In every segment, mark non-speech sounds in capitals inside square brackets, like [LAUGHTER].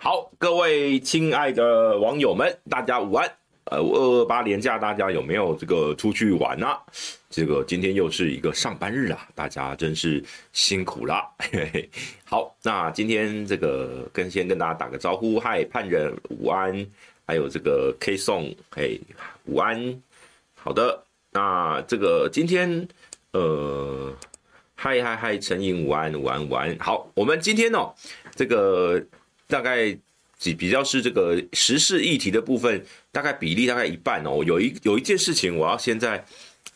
好，各位亲爱的网友们，大家午安。呃，二二八连假，大家有没有这个出去玩啊？这个今天又是一个上班日啊，大家真是辛苦了。嘿嘿。好，那今天这个跟先跟大家打个招呼，嗨，盼人午安，还有这个 K 宋，嘿，午安。好的，那这个今天，呃，嗨嗨嗨，陈颖午安午安午安。好，我们今天哦，这个。大概比比较是这个时事议题的部分，大概比例大概一半哦。有一有一件事情，我要先在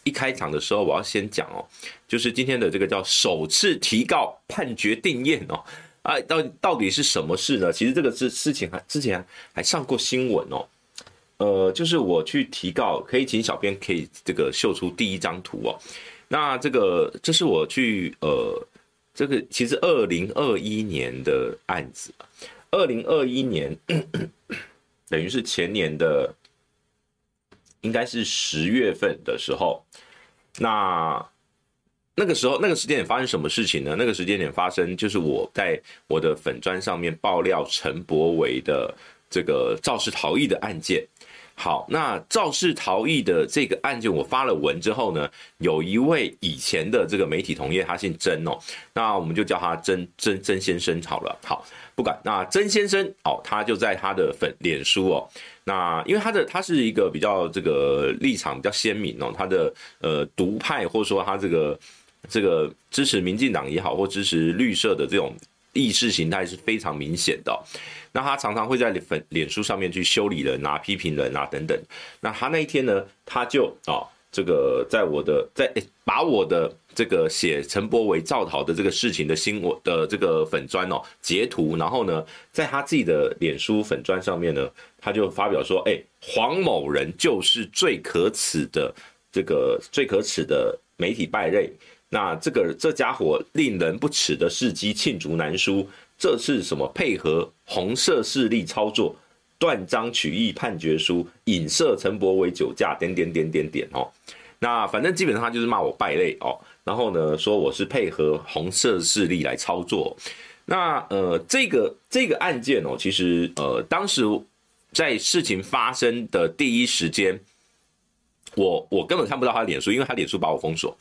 一开场的时候，我要先讲哦，就是今天的这个叫首次提告判决定验哦，啊，到到底是什么事呢？其实这个事事情还之前还上过新闻哦，呃，就是我去提告，可以请小编可以这个秀出第一张图哦。那这个这是我去呃，这个其实二零二一年的案子。二零二一年，[COUGHS] 等于是前年的，应该是十月份的时候，那那个时候那个时间点发生什么事情呢？那个时间点发生就是我在我的粉砖上面爆料陈柏维的这个肇事逃逸的案件。好，那肇事逃逸的这个案件，我发了文之后呢，有一位以前的这个媒体同业，他姓曾哦，那我们就叫他曾曾曾先生好了。好，不管那曾先生哦，他就在他的粉脸书哦，那因为他的他是一个比较这个立场比较鲜明哦，他的呃独派或者说他这个这个支持民进党也好，或支持绿色的这种意识形态是非常明显的。那他常常会在粉脸书上面去修理人啊、批评人啊等等。那他那一天呢，他就啊、哦，这个在我的在把我的这个写陈柏惟肇逃的这个事情的新闻的这个粉砖哦截图，然后呢，在他自己的脸书粉砖上面呢，他就发表说：“哎，黄某人就是最可耻的这个最可耻的媒体败类。那这个这家伙令人不齿的事迹罄竹难书。”这是什么？配合红色势力操作，断章取义判决书，影射陈柏惟酒驾，点点点点点哦。那反正基本上他就是骂我败类哦。然后呢，说我是配合红色势力来操作。那呃，这个这个案件哦，其实呃，当时在事情发生的第一时间。我我根本看不到他脸书，因为他脸书把我封锁。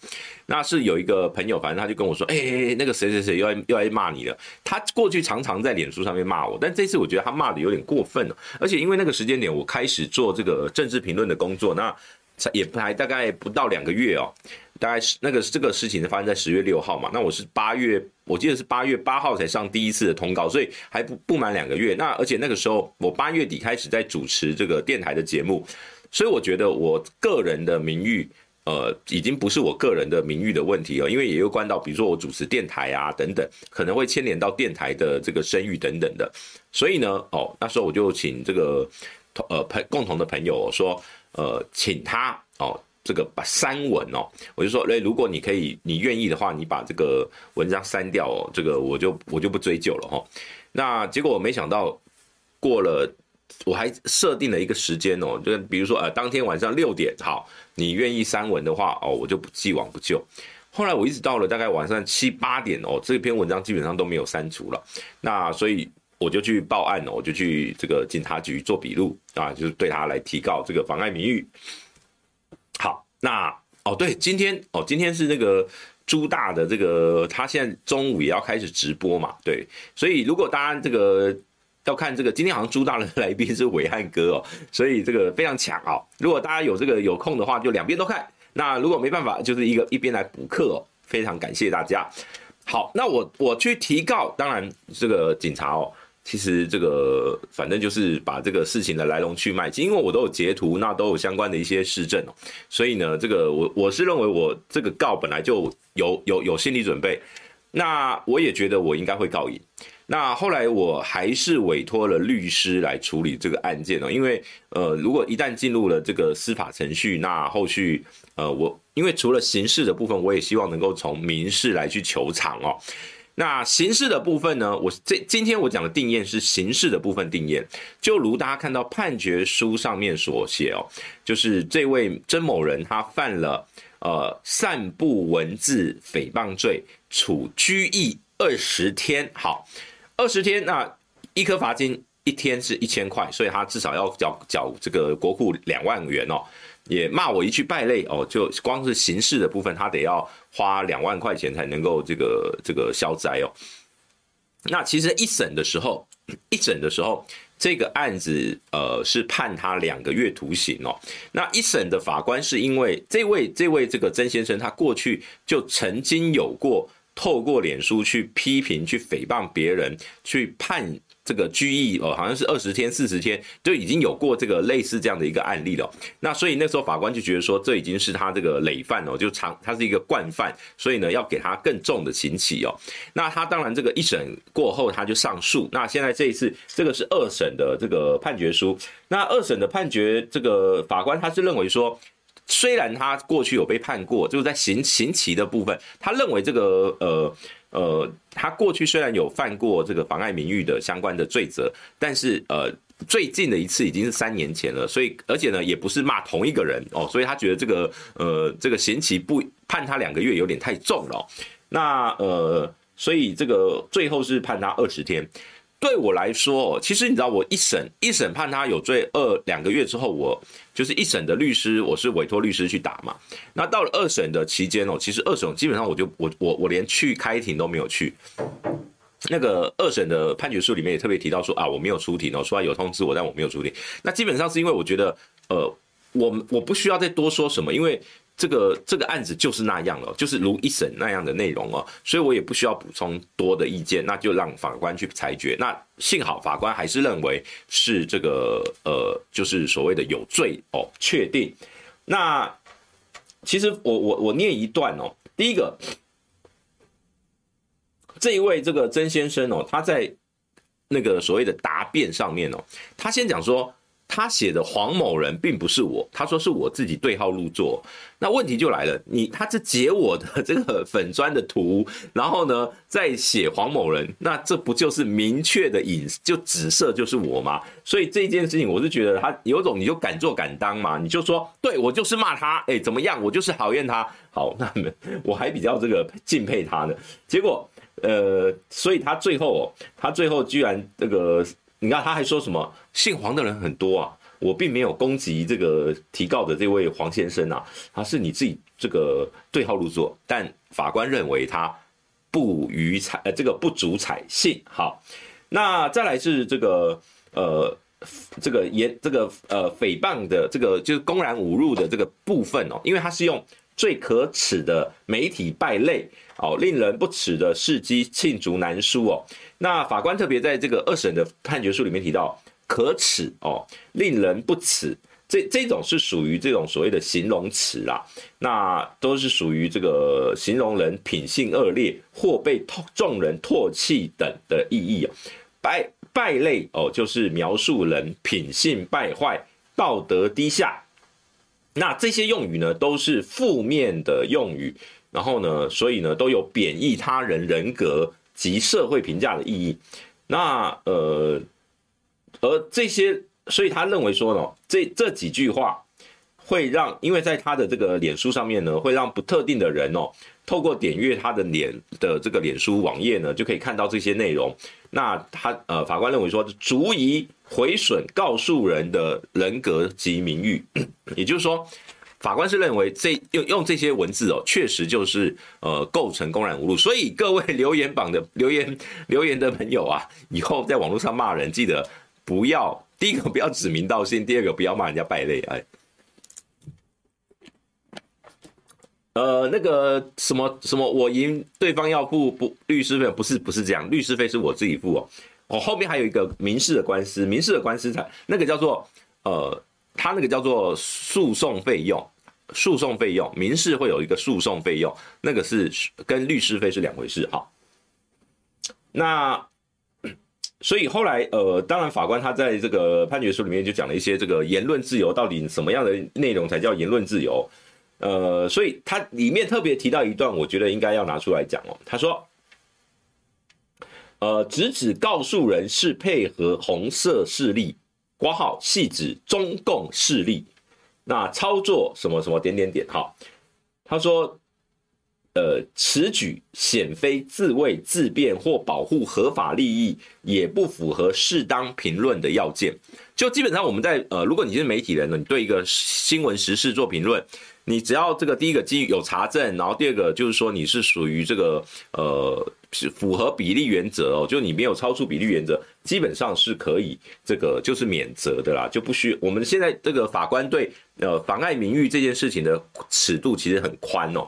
那是有一个朋友，反正他就跟我说：“哎、欸，那个谁谁谁又来又来骂你了。”他过去常常在脸书上面骂我，但这次我觉得他骂的有点过分了。而且因为那个时间点，我开始做这个政治评论的工作，那也还大概不到两个月哦，大概是那个这个事情发生在十月六号嘛。那我是八月，我记得是八月八号才上第一次的通告，所以还不不满两个月。那而且那个时候我八月底开始在主持这个电台的节目。所以我觉得我个人的名誉，呃，已经不是我个人的名誉的问题了，因为也有关到，比如说我主持电台啊等等，可能会牵连到电台的这个声誉等等的。所以呢，哦，那时候我就请这个呃朋共同的朋友说，呃，请他哦，这个把删文哦，我就说，诶，如果你可以，你愿意的话，你把这个文章删掉哦，这个我就我就不追究了哈。那结果我没想到过了。我还设定了一个时间哦，就比如说呃，当天晚上六点，好，你愿意删文的话哦，我就不既往不咎。后来我一直到了大概晚上七八点哦，这篇文章基本上都没有删除了。那所以我就去报案了，我就去这个警察局做笔录啊，就是对他来提告这个妨碍名誉。好，那哦对，今天哦今天是那个朱大的这个，他现在中午也要开始直播嘛，对，所以如果大家这个。要看这个，今天好像朱大的来宾是伟汉哥哦，[LAUGHS] 所以这个非常强哦。如果大家有这个有空的话，就两边都看。那如果没办法，就是一个一边来补课哦。非常感谢大家。好，那我我去提告，当然这个警察哦，其实这个反正就是把这个事情的来龙去脉，因为我都有截图，那都有相关的一些事证哦。所以呢，这个我我是认为我这个告本来就有有有心理准备，那我也觉得我应该会告赢。那后来我还是委托了律师来处理这个案件哦，因为呃，如果一旦进入了这个司法程序，那后续呃，我因为除了刑事的部分，我也希望能够从民事来去求偿哦。那刑事的部分呢，我这今天我讲的定验是刑事的部分定验，就如大家看到判决书上面所写哦，就是这位曾某人他犯了呃散布文字诽谤罪，处拘役二十天。好。二十天，那一颗罚金一天是一千块，所以他至少要缴缴这个国库两万元哦。也骂我一句败类哦，就光是刑事的部分，他得要花两万块钱才能够这个这个消灾哦。那其实一审的时候，[CLEARS THROAT] 一审的时候，这个案子呃是判他两个月徒刑哦。那一审的法官是因为这位这位这个曾先生，他过去就曾经有过透过脸书去批评、去诽谤别人、去判。这个拘役哦，好像是二十天、四十天，就已经有过这个类似这样的一个案例了。那所以那时候法官就觉得说，这已经是他这个累犯哦，就长他是一个惯犯，所以呢要给他更重的刑期哦。那他当然这个一审过后他就上诉，那现在这一次这个是二审的这个判决书。那二审的判决，这个法官他是认为说，虽然他过去有被判过，就是在刑刑期的部分，他认为这个呃。呃，他过去虽然有犯过这个妨碍名誉的相关的罪责，但是呃，最近的一次已经是三年前了，所以而且呢，也不是骂同一个人哦，所以他觉得这个呃，这个刑期不判他两个月有点太重了。那呃，所以这个最后是判他二十天。对我来说，其实你知道，我一审一审判他有罪二两个月之后，我就是一审的律师，我是委托律师去打嘛。那到了二审的期间哦，其实二审基本上我就我我我连去开庭都没有去。那个二审的判决书里面也特别提到说啊，我没有出庭哦，说有通知我，但我没有出庭。那基本上是因为我觉得，呃，我我不需要再多说什么，因为。这个这个案子就是那样了，就是如一审那样的内容哦，所以我也不需要补充多的意见，那就让法官去裁决。那幸好法官还是认为是这个呃，就是所谓的有罪哦，确定。那其实我我我念一段哦，第一个，这一位这个曾先生哦，他在那个所谓的答辩上面哦，他先讲说。他写的黄某人并不是我，他说是我自己对号入座。那问题就来了，你他是截我的这个粉砖的图，然后呢再写黄某人，那这不就是明确的隐就紫色就是我吗？所以这件事情我是觉得他有种你就敢做敢当嘛，你就说对我就是骂他，哎怎么样，我就是讨厌他。好，[LAUGHS] 那我还比较这个敬佩他呢。结果呃，所以他最后，他最后居然这个。你看，他还说什么姓黄的人很多啊，我并没有攻击这个提告的这位黄先生啊，他是你自己这个对号入座，但法官认为他不予采呃这个不足采信。好，那再来是这个呃这个言这个呃诽谤的这个就是公然侮辱的这个部分哦，因为他是用最可耻的媒体败类哦，令人不齿的事迹罄竹难书哦。那法官特别在这个二审的判决书里面提到可耻哦，令人不齿，这这种是属于这种所谓的形容词啦，那都是属于这个形容人品性恶劣或被众人唾弃等的意义哦。败败类哦，就是描述人品性败坏、道德低下。那这些用语呢，都是负面的用语，然后呢，所以呢，都有贬义他人人格。及社会评价的意义，那呃，而这些，所以他认为说呢，这这几句话会让，因为在他的这个脸书上面呢，会让不特定的人哦，透过点阅他的脸的这个脸书网页呢，就可以看到这些内容。那他呃，法官认为说，足以毁损告诉人的人格及名誉，[CLEARS THROAT] 也就是说。法官是认为这用用这些文字哦，确实就是呃构成公然侮辱，所以各位留言榜的 [LAUGHS] 留言留言的朋友啊，以后在网络上骂人，记得不要第一个不要指名道姓，第二个不要骂人家败类哎。呃，那个什么什么，我赢对方要付不律师费，不是不是这样，律师费是我自己付哦。我后面还有一个民事的官司，民事的官司才那个叫做呃。他那个叫做诉讼费用，诉讼费用，民事会有一个诉讼费用，那个是跟律师费是两回事哈。那所以后来呃，当然法官他在这个判决书里面就讲了一些这个言论自由到底什么样的内容才叫言论自由，呃，所以他里面特别提到一段，我觉得应该要拿出来讲哦。他说，呃，直指告诉人是配合红色势力。括号系指中共势力，那操作什么什么点点点，哈，他说呃，此举显非自卫自辩或保护合法利益，也不符合适当评论的要件。就基本上我们在呃，如果你是媒体人呢，你对一个新闻时事做评论，你只要这个第一个基于有查证，然后第二个就是说你是属于这个呃符合比例原则哦，就你没有超出比例原则，基本上是可以这个就是免责的啦，就不需我们现在这个法官对呃妨碍名誉这件事情的尺度其实很宽哦。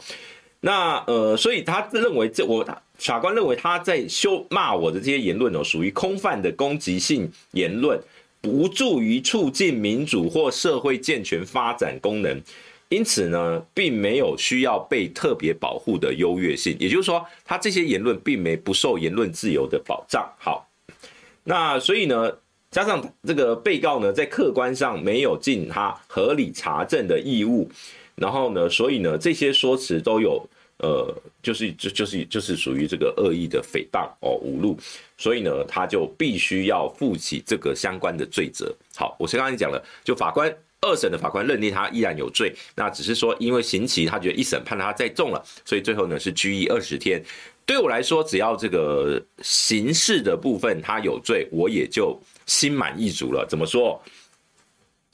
那呃，所以他认为这我法官认为他在修骂我的这些言论哦，属于空泛的攻击性言论，不助于促进民主或社会健全发展功能，因此呢，并没有需要被特别保护的优越性。也就是说，他这些言论并没不受言论自由的保障。好，那所以呢，加上这个被告呢，在客观上没有尽他合理查证的义务。然后呢，所以呢，这些说辞都有，呃，就是就就是就是属于这个恶意的诽谤哦，侮辱，所以呢，他就必须要负起这个相关的罪责。好，我先刚才讲了，就法官二审的法官认定他依然有罪，那只是说因为刑期他觉得一审判他再重了，所以最后呢是拘役二十天。对我来说，只要这个刑事的部分他有罪，我也就心满意足了。怎么说？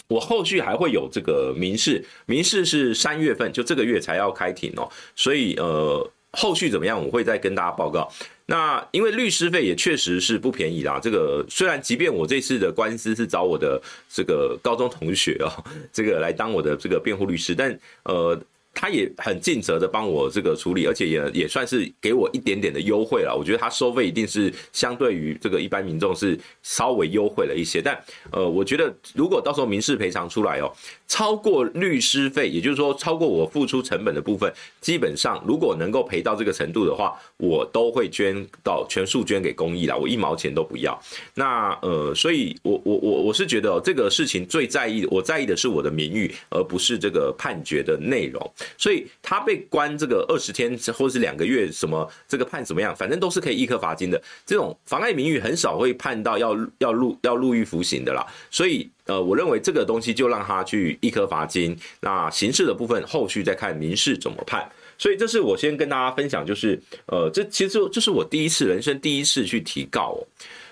我后续还会有这个民事，民事是三月份，就这个月才要开庭哦，所以呃，后续怎么样，我会再跟大家报告。那因为律师费也确实是不便宜啦，这个虽然即便我这次的官司是找我的这个高中同学哦，这个来当我的这个辩护律师，但呃。他也很尽责的帮我这个处理，而且也也算是给我一点点的优惠了。我觉得他收费一定是相对于这个一般民众是稍微优惠了一些。但呃，我觉得如果到时候民事赔偿出来哦，超过律师费，也就是说超过我付出成本的部分，基本上如果能够赔到这个程度的话，我都会捐到全数捐给公益啦，我一毛钱都不要。那呃，所以我我我我是觉得哦这个事情最在意，我在意的是我的名誉，而不是这个判决的内容。所以他被关这个二十天或者是两个月，什么这个判怎么样，反正都是可以一颗罚金的。这种妨碍名誉很少会判到要要入要入狱服刑的啦。所以呃，我认为这个东西就让他去一颗罚金。那刑事的部分后续再看民事怎么判。所以这是我先跟大家分享，就是呃，这其实这是我第一次人生第一次去提告。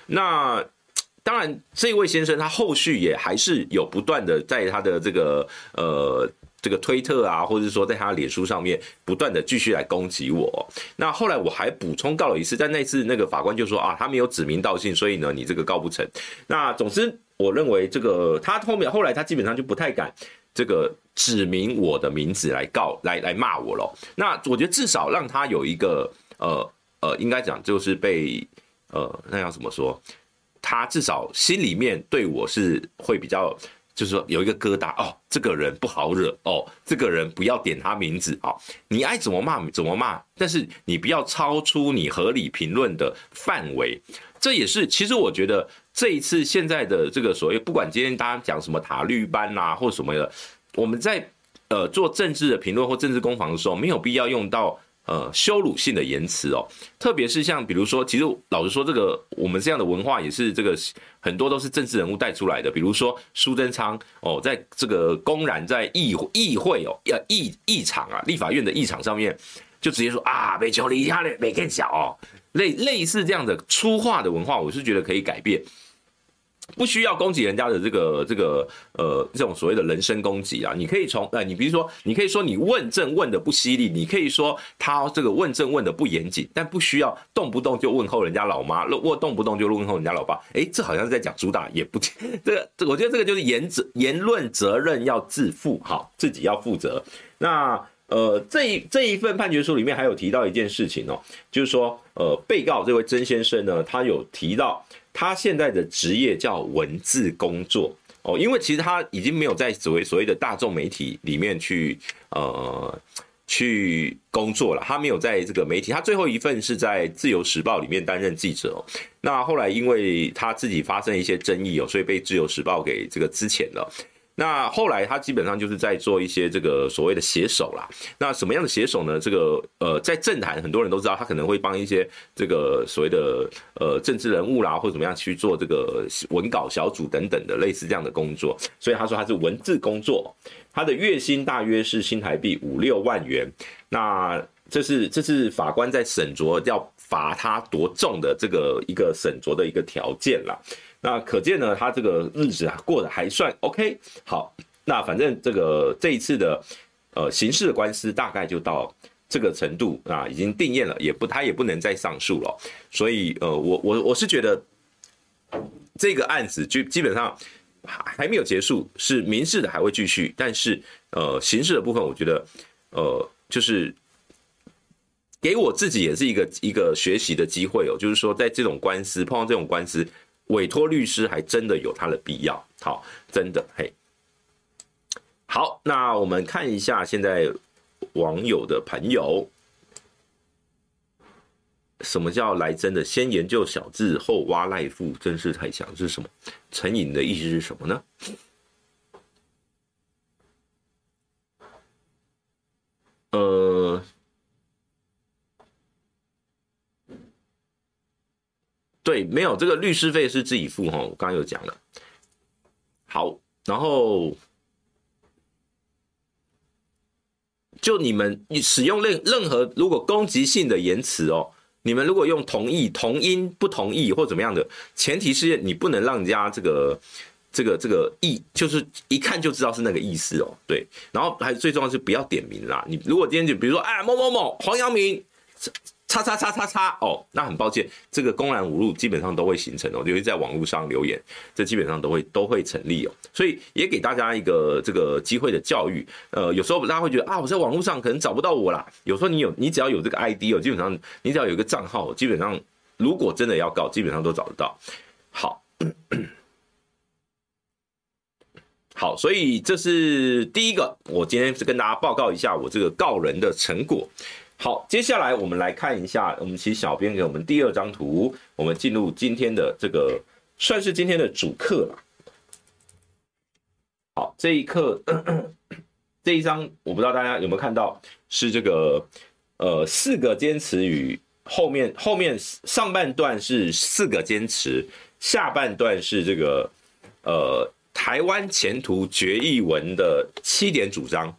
那当然，这位先生他后续也还是有不断的在他的这个呃。这个推特啊，或者说在他的脸书上面不断的继续来攻击我。那后来我还补充告了一次，但那次那个法官就说啊，他没有指名道姓，所以呢，你这个告不成。那总之，我认为这个他后面后来他基本上就不太敢这个指明我的名字来告来来骂我了。那我觉得至少让他有一个呃呃，应该讲就是被呃那要怎么说，他至少心里面对我是会比较。就是说有一个疙瘩哦，这个人不好惹哦，这个人不要点他名字哦，你爱怎么骂怎么骂，但是你不要超出你合理评论的范围。这也是其实我觉得这一次现在的这个所谓，不管今天大家讲什么塔绿班呐、啊、或什么的，我们在呃做政治的评论或政治攻防的时候，没有必要用到。呃，羞辱性的言辞哦，特别是像比如说，其实老实说，这个我们这样的文化也是这个很多都是政治人物带出来的。比如说苏贞昌哦，在这个公然在议议会哦，要议议场啊，立法院的议场上面，就直接说啊，被求离家了，没更小哦，类类似这样的粗话的文化，我是觉得可以改变。不需要攻击人家的这个这个呃这种所谓的人身攻击啊，你可以从呃你比如说你可以说你问政问的不犀利，你可以说他这个问政问的不严谨，但不需要动不动就问候人家老妈，或动不动就问候人家老爸，诶，这好像是在讲主打，也不 [LAUGHS] 这个这我觉得这个就是言责言论责任要自负，好，自己要负责。那呃这一这一份判决书里面还有提到一件事情哦，就是说呃被告这位曾先生呢，他有提到。他现在的职业叫文字工作哦，因为其实他已经没有在所谓所谓的大众媒体里面去呃去工作了，他没有在这个媒体，他最后一份是在自由时报里面担任记者哦。那后来因为他自己发生一些争议哦，所以被自由时报给这个资遣了。那后来他基本上就是在做一些这个所谓的写手啦。那什么样的写手呢？这个呃，在政坛很多人都知道，他可能会帮一些这个所谓的呃政治人物啦，或者怎么样去做这个文稿小组等等的类似这样的工作。所以他说他是文字工作，他的月薪大约是新台币五六万元。那这是这是法官在审酌要罚他多重的这个一个审酌的一个条件啦。那可见呢，他这个日子啊过得还算 OK。好，那反正这个这一次的呃刑事的官司大概就到这个程度啊，已经定谳了，也不他也不能再上诉了。所以呃，我我我是觉得这个案子就基本上还还没有结束，是民事的还会继续，但是呃刑事的部分，我觉得呃就是给我自己也是一个一个学习的机会哦，就是说在这种官司碰到这种官司。委托律师还真的有他的必要，好，真的嘿。好，那我们看一下现在网友的朋友，什么叫来真的？先研究小智后挖赖富，真是太强，是什么？成瘾的意思是什么呢？呃。对，没有这个律师费是自己付哈，我刚刚有讲了。好，然后就你们你使用任任何如果攻击性的言辞哦，你们如果用同意、同音、不同意或怎么样的，前提是你不能让人家这个这个这个意，就是一看就知道是那个意思哦。对，然后还最重要是不要点名啦。你如果今天就比如说哎某某某黄阳明。叉叉叉叉叉哦，那很抱歉，这个公然侮辱基本上都会形成哦，尤其在网络上留言，这基本上都会都会成立哦，所以也给大家一个这个机会的教育。呃，有时候大家会觉得啊，我在网络上可能找不到我啦。有时候你有，你只要有这个 ID 哦，基本上你只要有一个账号，基本上如果真的要告，基本上都找得到。好，[COUGHS] 好，所以这是第一个，我今天是跟大家报告一下我这个告人的成果。好，接下来我们来看一下，我们请小编给我们第二张图，我们进入今天的这个算是今天的主课了。好，这一课 [CLEARS THROAT] 这一张我不知道大家有没有看到，是这个呃四个坚持与后面后面上半段是四个坚持，下半段是这个呃台湾前途决议文的七点主张。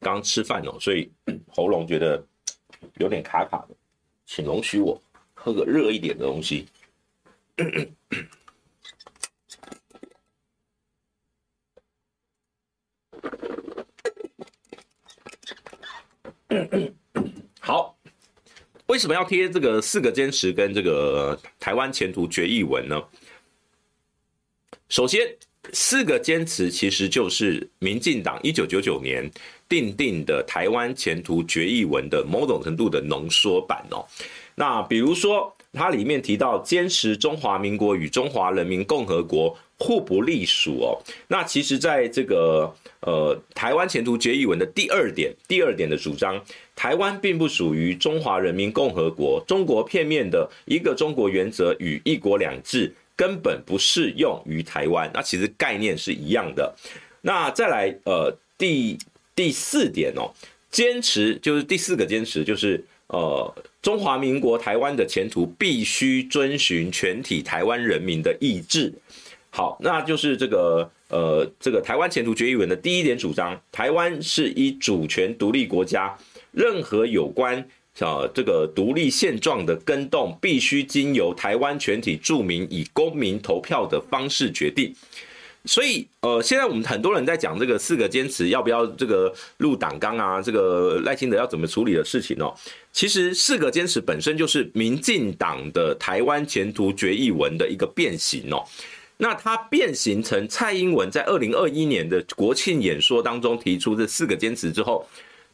刚吃饭哦，所以 [CLEARS THROAT] 喉咙觉得有点卡卡的，请容许我喝个热一点的东西。[CLEARS THROAT] 好，为什么要贴这个四个坚持跟这个台湾前途决议文呢？首先，四个坚持其实就是民进党一九九九年。订定的台湾前途决议文的某种程度的浓缩版哦，那比如说它里面提到坚持中华民国与中华人民共和国互不隶属哦，那其实在这个呃台湾前途决议文的第二点，第二点的主张，台湾并不属于中华人民共和国，中国片面的一个中国原则与一国两制根本不适用于台湾，那其实概念是一样的。那再来呃第。第四点哦，坚持就是第四个坚持，就是呃，中华民国台湾的前途必须遵循全体台湾人民的意志。好，那就是这个呃，这个台湾前途决议文的第一点主张，台湾是一主权独立国家，任何有关啊这个独立现状的更动，必须经由台湾全体住民以公民投票的方式决定。所以，呃，现在我们很多人在讲这个四个坚持要不要这个入党纲啊，这个赖清德要怎么处理的事情哦。其实四个坚持本身就是民进党的台湾前途决议文的一个变形哦。那它变形成蔡英文在二零二一年的国庆演说当中提出这四个坚持之后，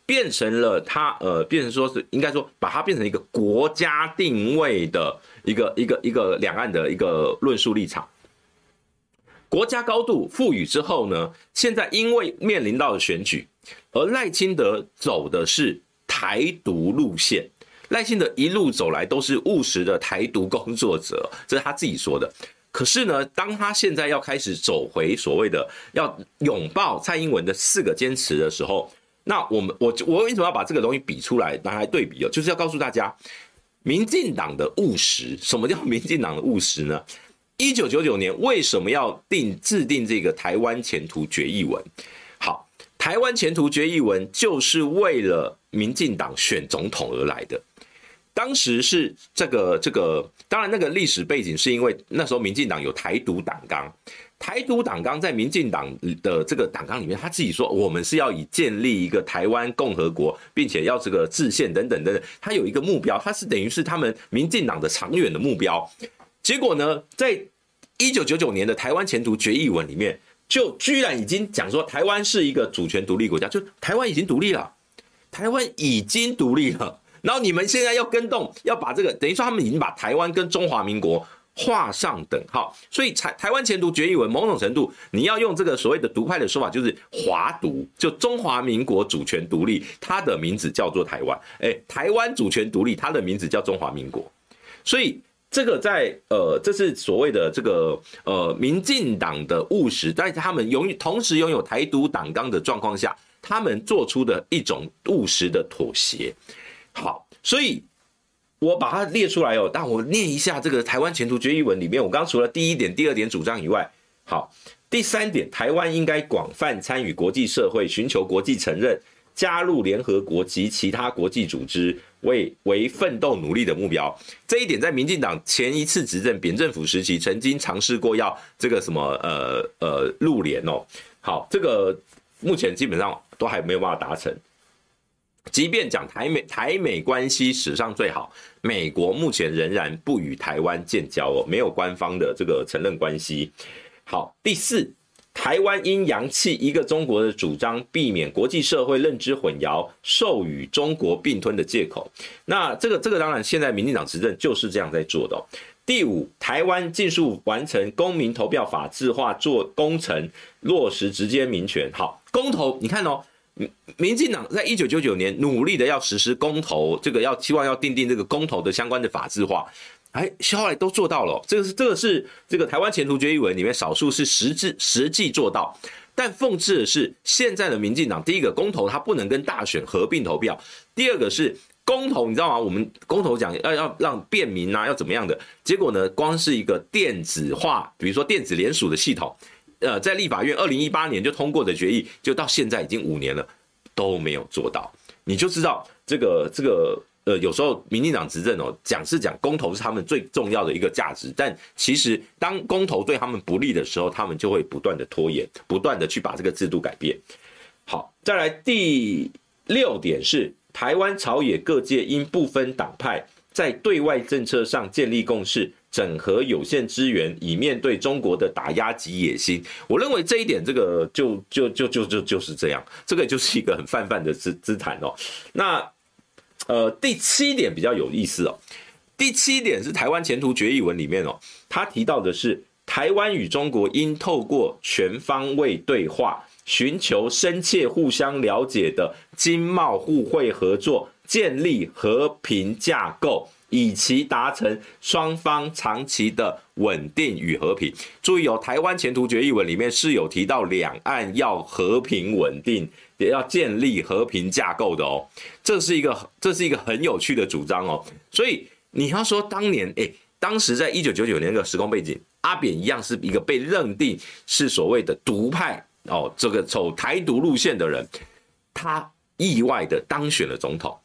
变成了它呃，变成说是应该说把它变成一个国家定位的一个一个一个两岸的一个论述立场。国家高度赋予之后呢，现在因为面临到了选举，而赖清德走的是台独路线。赖清德一路走来都是务实的台独工作者，这是他自己说的。可是呢，当他现在要开始走回所谓的要拥抱蔡英文的四个坚持的时候，那我们我我为什么要把这个东西比出来拿来对比哦？就是要告诉大家，民进党的务实，什么叫 [LAUGHS] 民进党的务实呢？一九九九年为什么要定制定这个台湾前途决议文？好，台湾前途决议文就是为了民进党选总统而来的。当时是这个这个，当然那个历史背景是因为那时候民进党有台独党纲。台独党纲在民进党的这个党纲里面，他自己说我们是要以建立一个台湾共和国，并且要这个制宪等等等等，他有一个目标，他是等于是他们民进党的长远的目标。结果呢，在一九九九年的台湾前途决议文里面，就居然已经讲说台湾是一个主权独立国家，就台湾已经独立了，台湾已经独立了。然后你们现在要跟动，要把这个等于说他们已经把台湾跟中华民国。画上等号，所以台台湾前途决议文某种程度，你要用这个所谓的独派的说法，就是华独，就中华民国主权独立，它的名字叫做台湾，哎，台湾主权独立，它的名字叫中华民国，所以这个在呃，这是所谓的这个呃，民进党的务实，在他们拥同时拥有台独党纲的状况下，他们做出的一种务实的妥协。好，所以。我把它列出来哦，但我念一下这个台湾前途决议文里面，我刚除了第一点、第二点主张以外，好，第三点，台湾应该广泛参与国际社会，寻求国际承认，加入联合国及其他国际组织，为为奋斗努力的目标。这一点在民进党前一次执政扁政府时期，曾经尝试过要这个什么呃呃入联哦，好，这个目前基本上都还没有办法达成。即便讲台美台美关系史上最好，美国目前仍然不与台湾建交哦，没有官方的这个承认关系。好，第四，台湾因扬弃一个中国的主张，避免国际社会认知混淆，授予中国并吞的借口。那这个这个当然，现在民进党执政就是这样在做的哦。第五，台湾尽速完成公民投票法制化，做工程，落实直接民权。好，公投，你看哦。民进党在一九九九年努力的要实施公投，这个要希望要订定这个公投的相关的法制化，哎，后来都做到了。这个是这个是这个台湾前途决议文里面少数是实质实际做到。但讽刺的是，现在的民进党，第一个公投它不能跟大选合并投票，第二个是公投，你知道吗？我们公投讲要要让便民啊，要怎么样的？结果呢，光是一个电子化，比如说电子联署的系统。呃，在立法院二零一八年就通过的决议，就到现在已经五年了，都没有做到。你就知道这个这个呃，有时候民进党执政哦，讲是讲公投是他们最重要的一个价值，但其实当公投对他们不利的时候，他们就会不断的拖延，不断的去把这个制度改变。好，再来第六点是，台湾朝野各界应不分党派，在对外政策上建立共识。整合有限资源，以面对中国的打压及野心。我认为这一点，这个就就就就就就是这样，这个就是一个很泛泛的姿姿态哦。那呃，第七点比较有意思哦。第七点是台湾前途决议文里面哦，他提到的是台湾与中国应透过全方位对话，寻求深切互相了解的经贸互惠合作，建立和平架构。以期达成双方长期的稳定与和平。注意哦，台湾前途决议文里面是有提到两岸要和平稳定，也要建立和平架构的哦。这是一个这是一个很有趣的主张哦。所以你要说当年，诶，当时在一九九九年的时空背景，阿扁一样是一个被认定是所谓的独派哦，这个走台独路线的人，他意外的当选了总统。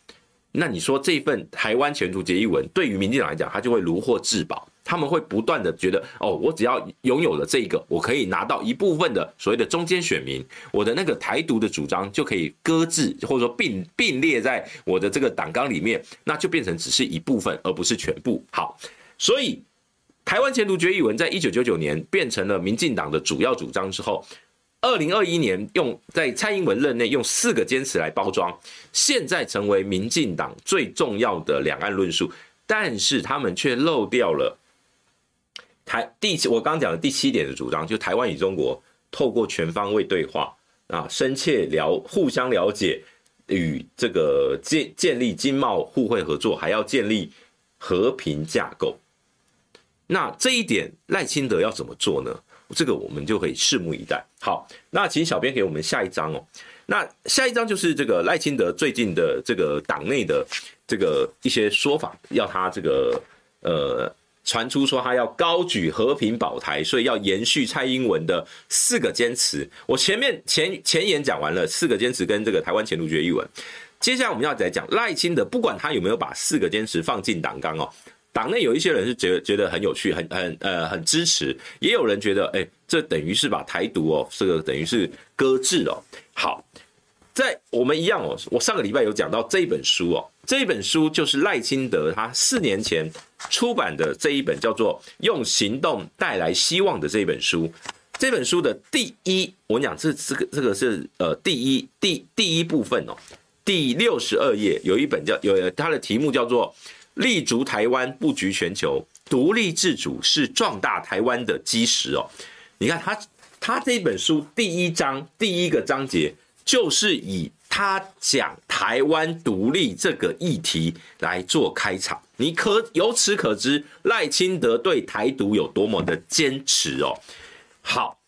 那你说这份台湾前途决议文对于民进党来讲，他就会如获至宝，他们会不断的觉得，哦，我只要拥有了这个，我可以拿到一部分的所谓的中间选民，我的那个台独的主张就可以搁置，或者说并并列在我的这个党纲里面，那就变成只是一部分，而不是全部。好，所以台湾前途决议文在一九九九年变成了民进党的主要主张之后。二零二一年用在蔡英文任内用四个坚持来包装，现在成为民进党最重要的两岸论述，但是他们却漏掉了台第七，我刚刚讲的第七点的主张，就台湾与中国透过全方位对话啊，深切了互相了解，与这个建建立经贸互惠合作，还要建立和平架构。那这一点赖清德要怎么做呢？这个我们就可以拭目以待。好，那请小编给我们下一张哦。那下一张就是这个赖清德最近的这个党内的这个一些说法，要他这个呃传出说他要高举和平保台，所以要延续蔡英文的四个坚持。我前面前前言讲完了四个坚持跟这个台湾前途决议文，接下来我们要再讲赖清德，不管他有没有把四个坚持放进党纲哦，党内有一些人是觉得觉得很有趣，很很呃很支持，也有人觉得哎，这等于是把台独哦，这个等于是搁置了。好。在我们一样哦，我上个礼拜有讲到这一本书哦，这一本书就是赖清德他四年前出版的这一本叫做《用行动带来希望》的这一本书。这本书的第一，我讲这这个这个是呃第一第第一部分哦，第六十二页有一本叫有它的题目叫做《立足台湾布局全球，独立自主是壮大台湾的基石》哦。你看他他这本书第一章第一个章节。就是以他讲台湾独立这个议题来做开场，你可由此可知赖清德对台独有多么的坚持哦。好。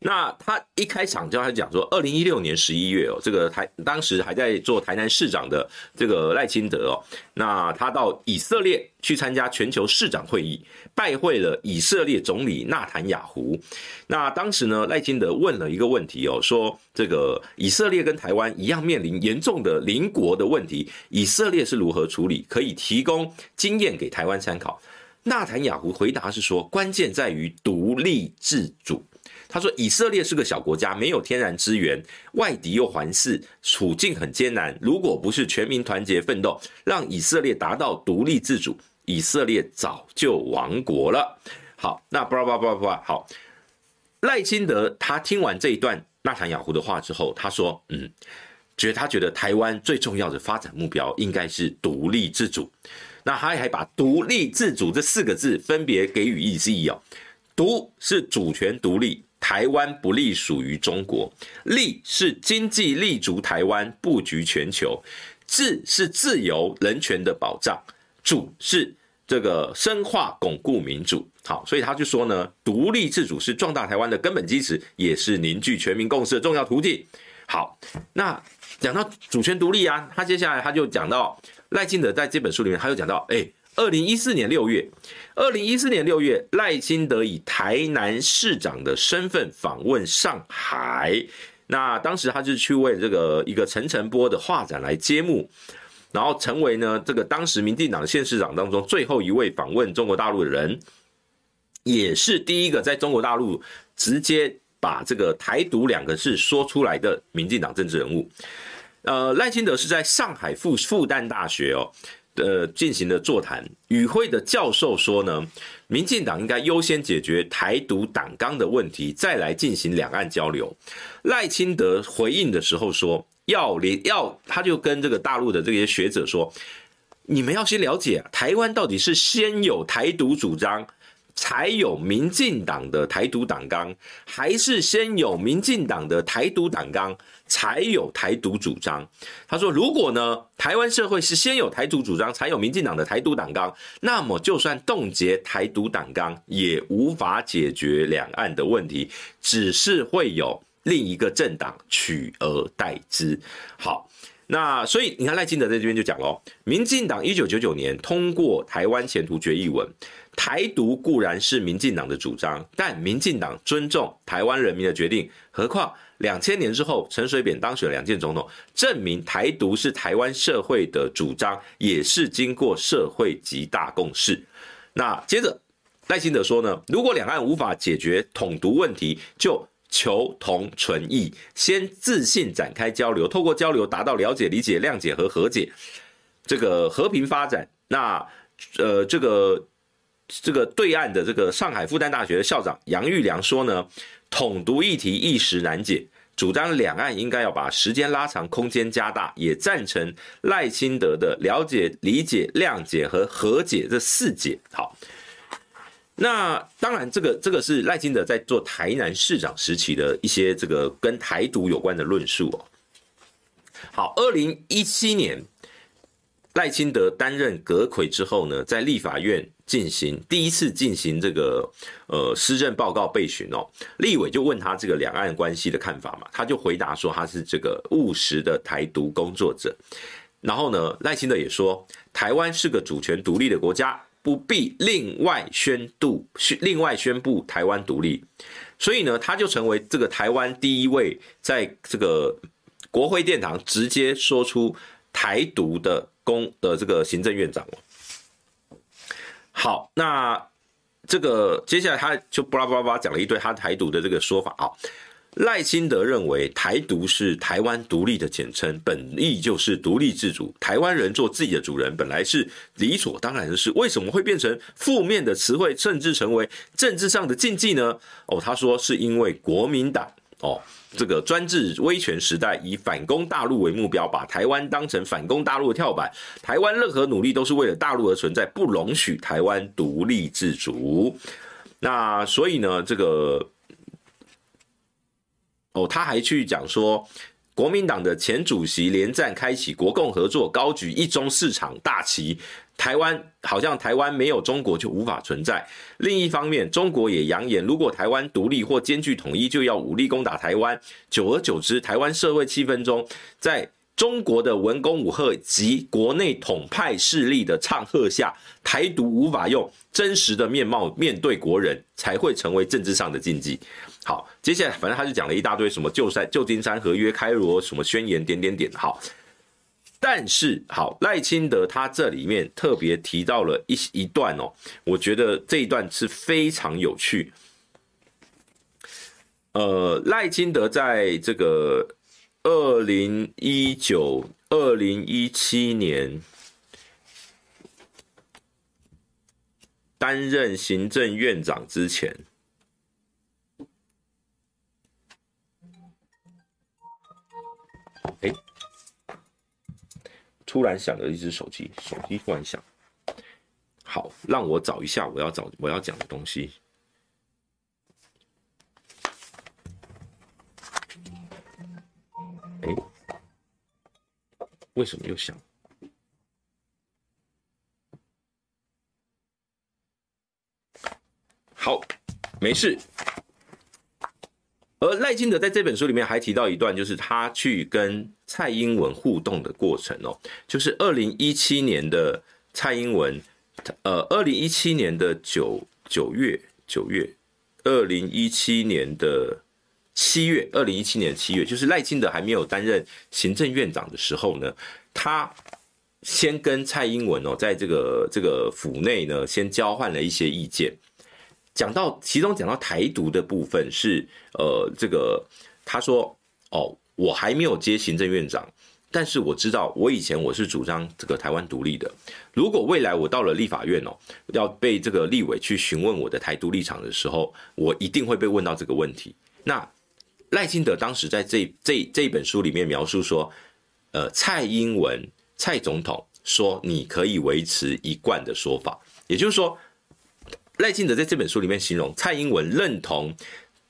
那他一开场就他讲说，二零一六年十一月哦，这个台当时还在做台南市长的这个赖清德哦，那他到以色列去参加全球市长会议，拜会了以色列总理纳坦雅胡。那当时呢，赖清德问了一个问题哦，说这个以色列跟台湾一样面临严重的邻国的问题，以色列是如何处理？可以提供经验给台湾参考。纳坦雅胡回答是说，关键在于独立自主。他说：“以色列是个小国家，没有天然资源，外敌又环伺，处境很艰难。如果不是全民团结奋斗，让以色列达到独立自主，以色列早就亡国了。”好，那巴拉巴拉巴拉，好，赖清德他听完这一段纳坦雅胡的话之后，他说：“嗯，觉得他觉得台湾最重要的发展目标应该是独立自主。那他还把‘独立自主’这四个字分别给予意义哦，‘独’是主权独立。”台湾不隶属于中国，立是经济立足台湾，布局全球；自是自由人权的保障；主是这个深化巩固民主。好，所以他就说呢，独立自主是壮大台湾的根本基石，也是凝聚全民共识的重要途径。好，那讲到主权独立啊，他接下来他就讲到赖清德在这本书里面，他又讲到，哎。二零一四年六月，二零一四年六月，赖清德以台南市长的身份访问上海。那当时他就去为这个一个陈澄波的画展来揭幕，然后成为呢这个当时民进党县市长当中最后一位访问中国大陆的人，也是第一个在中国大陆直接把这个台独两个字说出来的民进党政治人物。呃，赖清德是在上海复复旦大学哦。呃，进行的座谈与会的教授说呢，民进党应该优先解决台独党纲的问题，再来进行两岸交流。赖清德回应的时候说，要联要，他就跟这个大陆的这些学者说，你们要先了解，台湾到底是先有台独主张，才有民进党的台独党纲，还是先有民进党的台独党纲？才有台独主张。他说：“如果呢，台湾社会是先有台独主张，才有民进党的台独党纲，那么就算冻结台独党纲，也无法解决两岸的问题，只是会有另一个政党取而代之。”好，那所以你看赖清德在这边就讲喽，民进党一九九九年通过台湾前途决议文。台独固然是民进党的主张，但民进党尊重台湾人民的决定。何况两千年之后，陈水扁当选两届总统，证明台独是台湾社会的主张，也是经过社会极大共识。那接着赖清德说呢，如果两岸无法解决统独问题，就求同存异，先自信展开交流，透过交流达到了解、理解、谅解和和解，这个和平发展。那呃，这个。这个对岸的这个上海复旦大学的校长杨玉良说呢，统独议题一时难解，主张两岸应该要把时间拉长，空间加大，也赞成赖清德的了解、理解、谅解和和解这四解。好，那当然，这个这个是赖清德在做台南市长时期的一些这个跟台独有关的论述哦。好，二零一七年赖清德担任阁揆之后呢，在立法院。进行第一次进行这个呃施政报告备询哦，立委就问他这个两岸关系的看法嘛，他就回答说他是这个务实的台独工作者。然后呢，赖清德也说台湾是个主权独立的国家，不必另外宣布另外宣布台湾独立，所以呢，他就成为这个台湾第一位在这个国会殿堂直接说出台独的公的这个行政院长。好，那这个接下来他就巴拉巴拉巴拉讲了一堆他台独的这个说法啊。赖清德认为台独是台湾独立的简称，本意就是独立自主，台湾人做自己的主人，本来是理所当然的事。为什么会变成负面的词汇，甚至成为政治上的禁忌呢？哦，他说是因为国民党哦，这个专制威权时代以反攻大陆为目标，把台湾当成反攻大陆的跳板，台湾任何努力都是为了大陆而存在，不容许台湾独立自主。那所以呢，这个。哦，他还去讲说，国民党的前主席连战开启国共合作，高举一中市场大旗，台湾好像台湾没有中国就无法存在。另一方面，中国也扬言，如果台湾独立或兼具统一，就要武力攻打台湾。久而久之，台湾社会气氛中，在中国的文攻武吓及国内统派势力的唱和下，台独无法用真实的面貌面对国人，才会成为政治上的禁忌。好，接下来反正他就讲了一大堆什么旧山、旧金山合约、开罗什么宣言，点点点。好，但是好赖清德他这里面特别提到了一一段哦，我觉得这一段是非常有趣。呃，赖清德在这个二零一九、二零一七年担任行政院长之前。突然响了一只手机，手机突然响。好，让我找一下我要找我要讲的东西。哎，为什么又响？好，没事。而赖清德在这本书里面还提到一段，就是他去跟蔡英文互动的过程哦，就是二零一七年的蔡英文，呃，二零一七年的九九月九月，二零一七年的七月，二零一七年七月，就是赖清德还没有担任行政院长的时候呢，他先跟蔡英文哦，在这个这个府内呢，先交换了一些意见。讲到其中讲到台独的部分是，呃，这个他说，哦，我还没有接行政院长，但是我知道我以前我是主张这个台湾独立的。如果未来我到了立法院哦，要被这个立委去询问我的台独立场的时候，我一定会被问到这个问题。那赖清德当时在这这这本书里面描述说，呃，蔡英文蔡总统说你可以维持一贯的说法，也就是说。赖清德在这本书里面形容蔡英文认同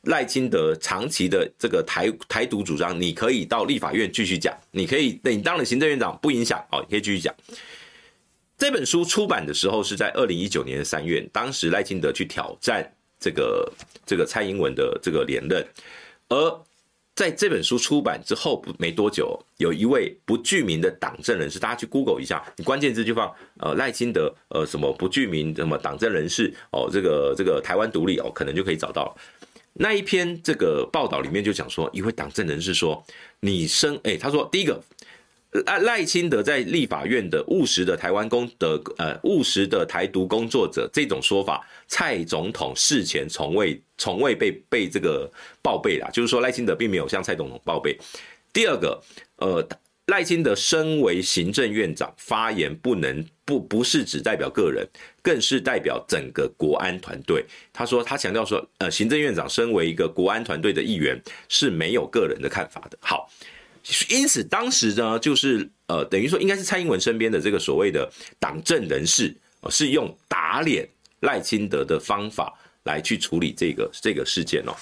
赖清德长期的这个台台独主张，你可以到立法院继续讲，你可以，你当了行政院长不影响哦，你可以继续讲。这本书出版的时候是在二零一九年的三月，当时赖清德去挑战这个这个蔡英文的这个连任，而。在这本书出版之后不没多久，有一位不具名的党政人士，大家去 Google 一下，你关键字就放呃赖清德呃什么不具名什么党政人士哦，这个这个台湾独立哦，可能就可以找到。那一篇这个报道里面就讲说，一位党政人士说，你生哎、他说第一个。赖赖清德在立法院的务实的台湾工的呃务实的台独工作者这种说法，蔡总统事前从未从未被被这个报备啦，就是说赖清德并没有向蔡总统报备。第二个，呃，赖清德身为行政院长发言不能不不是只代表个人，更是代表整个国安团队。他说他强调说，呃，行政院长身为一个国安团队的一员是没有个人的看法的。好。因此，当时呢，就是呃，等于说，应该是蔡英文身边的这个所谓的党政人士，是用打脸赖清德的方法来去处理这个这个事件哦。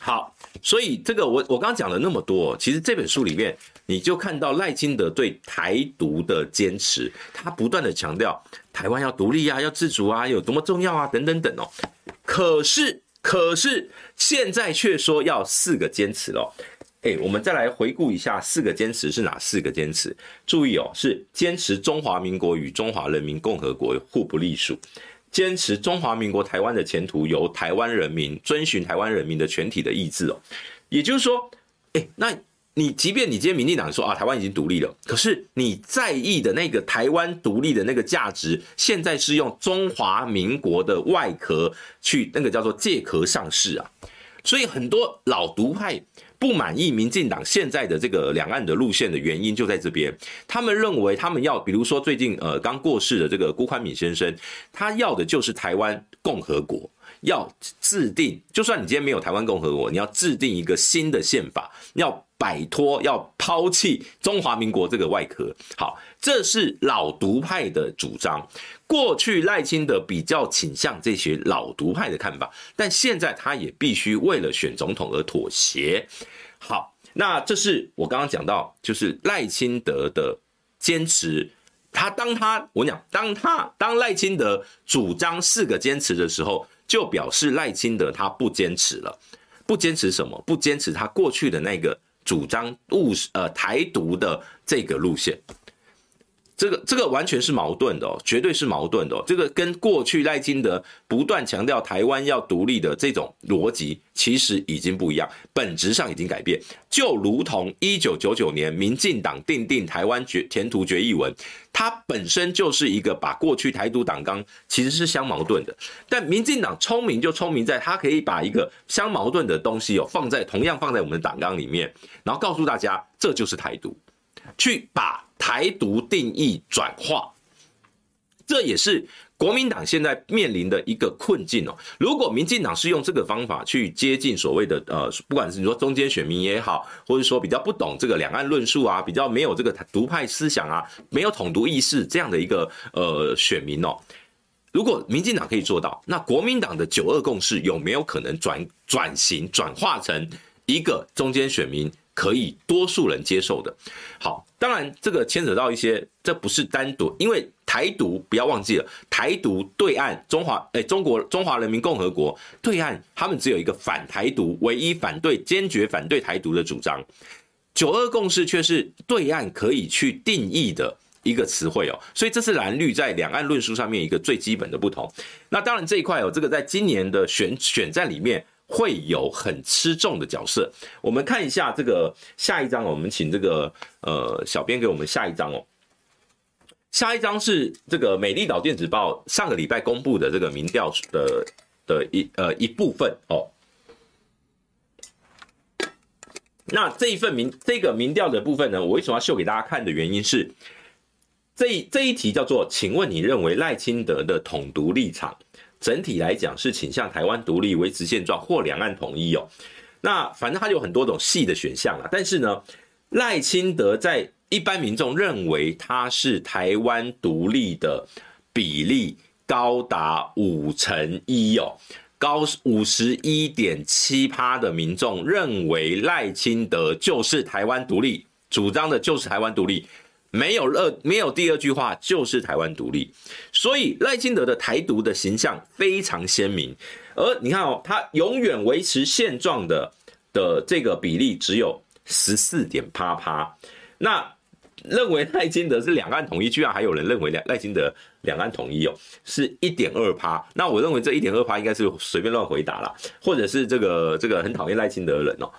好，所以这个我我刚刚讲了那么多，其实这本书里面你就看到赖清德对台独的坚持，他不断的强调台湾要独立啊，要自主啊，有多么重要啊，等等等哦。可是，可是现在却说要四个坚持哦。哎，我们再来回顾一下四个坚持是哪四个坚持？注意哦，是坚持中华民国与中华人民共和国互不隶属，坚持中华民国台湾的前途由台湾人民遵循台湾人民的全体的意志哦。也就是说，哎，那你即便你今天民进党说啊，台湾已经独立了，可是你在意的那个台湾独立的那个价值，现在是用中华民国的外壳去那个叫做借壳上市啊，所以很多老独派。不满意民进党现在的这个两岸的路线的原因就在这边，他们认为他们要，比如说最近呃刚过世的这个辜宽敏先生，他要的就是台湾共和国。要制定，就算你今天没有台湾共和国，你要制定一个新的宪法，要摆脱，要抛弃中华民国这个外壳。好，这是老独派的主张。过去赖清德比较倾向这些老独派的看法，但现在他也必须为了选总统而妥协。好，那这是我刚刚讲到，就是赖清德的坚持。他当他我讲，当他当赖清德主张四个坚持的时候。就表示赖清德他不坚持了，不坚持什么？不坚持他过去的那个主张务实呃台独的这个路线。这个这个完全是矛盾的哦，绝对是矛盾的哦。这个跟过去赖清德不断强调台湾要独立的这种逻辑，其实已经不一样，本质上已经改变。就如同一九九九年民进党订定台湾决前途决议文，它本身就是一个把过去台独党纲其实是相矛盾的。但民进党聪明就聪明在，它可以把一个相矛盾的东西哦放在同样放在我们的党纲里面，然后告诉大家这就是台独，去把。台独定义转化，这也是国民党现在面临的一个困境哦。如果民进党是用这个方法去接近所谓的呃，不管是你说中间选民也好，或者说比较不懂这个两岸论述啊，比较没有这个独派思想啊，没有统独意识这样的一个呃选民哦，如果民进党可以做到，那国民党的九二共识有没有可能转转型转化成一个中间选民？可以多数人接受的，好，当然这个牵扯到一些，这不是单独，因为台独不要忘记了，台独对岸中华哎中国中华人民共和国对岸，他们只有一个反台独，唯一反对坚决反对台独的主张，九二共识却是对岸可以去定义的一个词汇哦，所以这是蓝绿在两岸论述上面一个最基本的不同。那当然这一块哦，这个在今年的选选战里面。会有很吃重的角色。我们看一下这个下一张，我们请这个呃小编给我们下一张哦。下一张是这个《美丽岛电子报》上个礼拜公布的这个民调的的一呃一部分哦。那这一份民这个民调的部分呢，我为什么要秀给大家看的原因是，这一这一题叫做“请问你认为赖清德的统独立场”。整体来讲是倾向台湾独立、维持现状或两岸统一哦。那反正它有很多种细的选项啊。但是呢，赖清德在一般民众认为他是台湾独立的比例高达五成一哦，高五十一点七趴的民众认为赖清德就是台湾独立，主张的就是台湾独立。没有二，没有第二句话，就是台湾独立。所以赖清德的台独的形象非常鲜明，而你看哦，他永远维持现状的的这个比例只有十四点八趴。那认为赖清德是两岸统一，居然还有人认为赖赖清德两岸统一哦，是一点二趴。那我认为这一点二趴应该是随便乱回答啦，或者是这个这个很讨厌赖清德的人哦。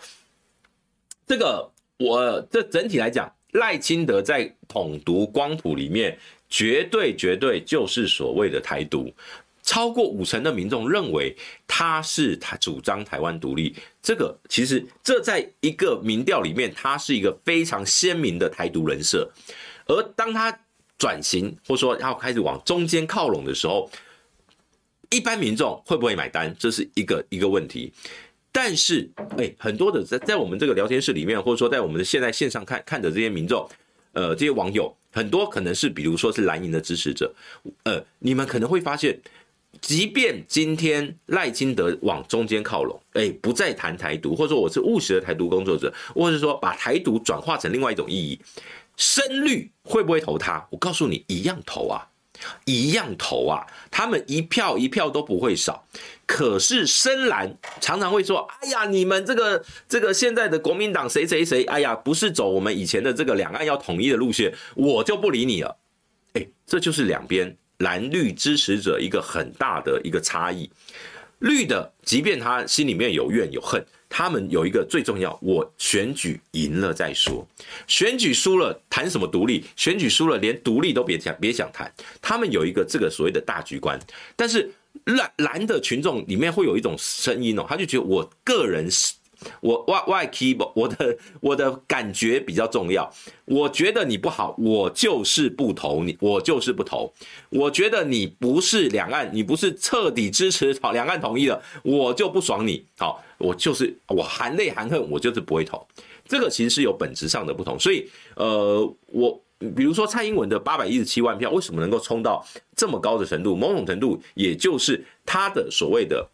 这个我这整体来讲。赖清德在统独光谱里面，绝对绝对就是所谓的台独，超过五成的民众认为他是他主张台湾独立，这个其实这在一个民调里面，他是一个非常鲜明的台独人设，而当他转型或者说要开始往中间靠拢的时候，一般民众会不会买单，这是一个一个问题。但是，哎、很多的在在我们这个聊天室里面，或者说在我们的现在线上看看的这些民众，呃，这些网友，很多可能是比如说是蓝营的支持者，呃，你们可能会发现，即便今天赖清德往中间靠拢，哎、不再谈台独，或者说我是务实的台独工作者，或者是说把台独转化成另外一种意义，深绿会不会投他？我告诉你，一样投啊。一样投啊，他们一票一票都不会少。可是深蓝常常会说：“哎呀，你们这个这个现在的国民党谁谁谁，哎呀，不是走我们以前的这个两岸要统一的路线，我就不理你了。”哎，这就是两边蓝绿支持者一个很大的一个差异。绿的，即便他心里面有怨有恨，他们有一个最重要：我选举赢了再说。选举输了谈什么独立？选举输了连独立都别想别想谈。他们有一个这个所谓的大局观，但是。蓝蓝的群众里面会有一种声音哦，他就觉得我个人是，我外外 key 我的我的感觉比较重要。我觉得你不好，我就是不投你，我就是不投。我觉得你不是两岸，你不是彻底支持好两岸统一的，我就不爽你。好，我就是我含泪含恨，我就是不会投。这个其实是有本质上的不同，所以呃我。比如说蔡英文的八百一十七万票为什么能够冲到这么高的程度？某种程度也就是他的所谓的，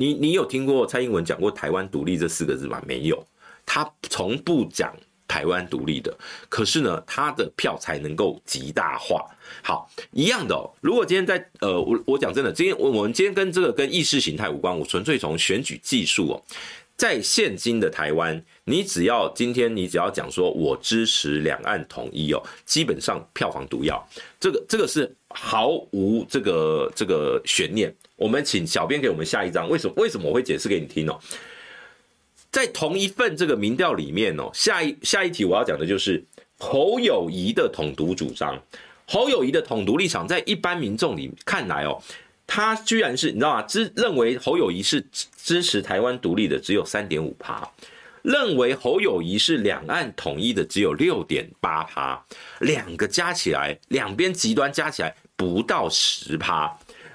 你你有听过蔡英文讲过台湾独立这四个字吗？没有，他从不讲台湾独立的。可是呢，他的票才能够极大化。好，一样的哦。如果今天在呃，我我讲真的，今天我我们今天跟这个跟意识形态无关，我纯粹从选举技术哦。在现今的台湾，你只要今天你只要讲说我支持两岸统一哦，基本上票房毒药，这个这个是毫无这个这个悬念。我们请小编给我们下一张，为什么为什么我会解释给你听哦？在同一份这个民调里面哦，下一下一题我要讲的就是侯友宜的统独主张，侯友宜的统独立场，在一般民众里看来哦。他居然是你知道吗？支认为侯友宜是支持台湾独立的只有三点五趴，认为侯友宜是两岸统一的只有六点八趴，两个加起来，两边极端加起来不到十趴，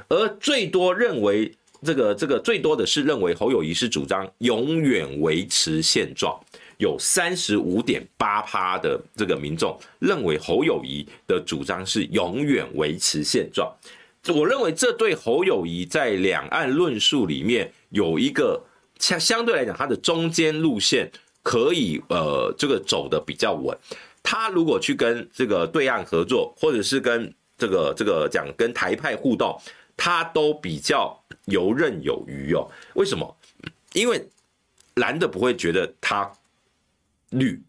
而最多认为这个这个最多的是认为侯友谊是主张永远维持现状，有三十五点八趴的这个民众认为侯友谊的主张是永远维持现状。我认为这对侯友谊在两岸论述里面有一个相相对来讲，他的中间路线可以呃这个走的比较稳。他如果去跟这个对岸合作，或者是跟这个这个讲跟台派互动，他都比较游刃有余哦。为什么？因为蓝的不会觉得他绿，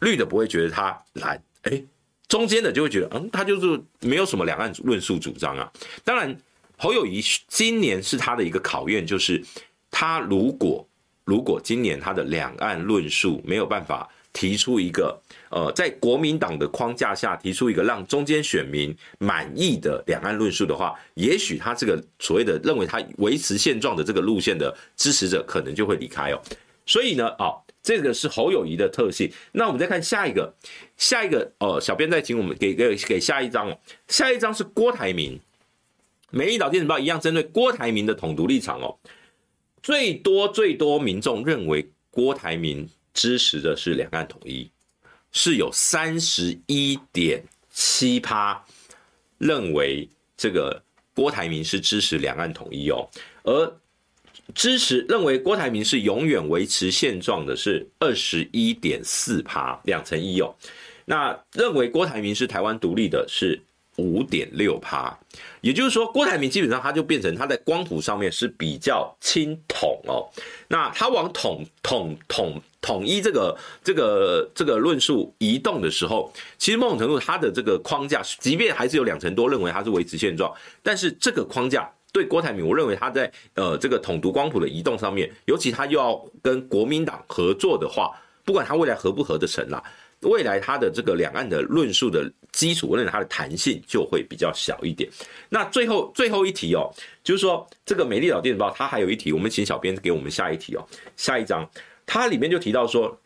绿的不会觉得他蓝，哎。中间的就会觉得，嗯，他就是没有什么两岸论述主张啊。当然，侯友宜今年是他的一个考验，就是他如果如果今年他的两岸论述没有办法提出一个，呃，在国民党的框架下提出一个让中间选民满意的两岸论述的话，也许他这个所谓的认为他维持现状的这个路线的支持者可能就会离开哦。所以呢，啊。这个是侯友谊的特性。那我们再看下一个，下一个哦，小编再请我们给给给下一张哦。下一张是郭台铭，美丽岛电子报一样针对郭台铭的统独立场哦。最多最多民众认为郭台铭支持的是两岸统一，是有三十一点七趴认为这个郭台铭是支持两岸统一哦，而。支持认为郭台铭是永远维持现状的是二十一点四趴，两成一哦。那认为郭台铭是台湾独立的是五点六趴，也就是说，郭台铭基本上他就变成他在光谱上面是比较亲统哦。那他往统统统统一这个这个这个论述移动的时候，其实某种程度他的这个框架，即便还是有两成多认为他是维持现状，但是这个框架。对郭台铭，我认为他在呃这个统独光谱的移动上面，尤其他又要跟国民党合作的话，不管他未来合不合得成啦，未来他的这个两岸的论述的基础，我认为它的弹性就会比较小一点。那最后最后一题哦，就是说这个美丽岛电子报它还有一题，我们请小编给我们下一题哦，下一张，它里面就提到说。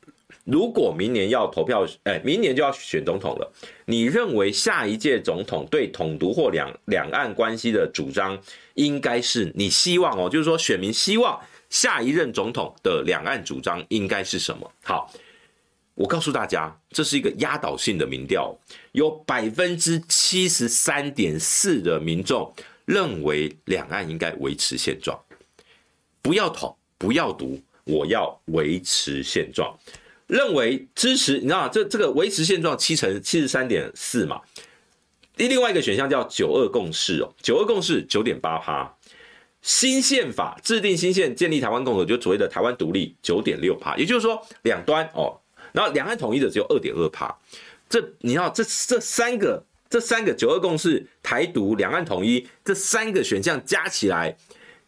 如果明年要投票，哎，明年就要选总统了。你认为下一届总统对统独或两两岸关系的主张，应该是你希望哦，就是说选民希望下一任总统的两岸主张应该是什么？好，我告诉大家，这是一个压倒性的民调，有百分之七十三点四的民众认为两岸应该维持现状，不要统，不要独，我要维持现状。认为支持，你知道？这这个维持现状七成七十三点四嘛，另外一个选项叫九二共识哦，九二共识九点八趴，新宪法制定新宪建立台湾共和，就所谓的台湾独立九点六趴，也就是说两端哦，然后两岸统一的只有二点二趴，这你要这这三个这三个九二共识、台独、两岸统一这三个选项加起来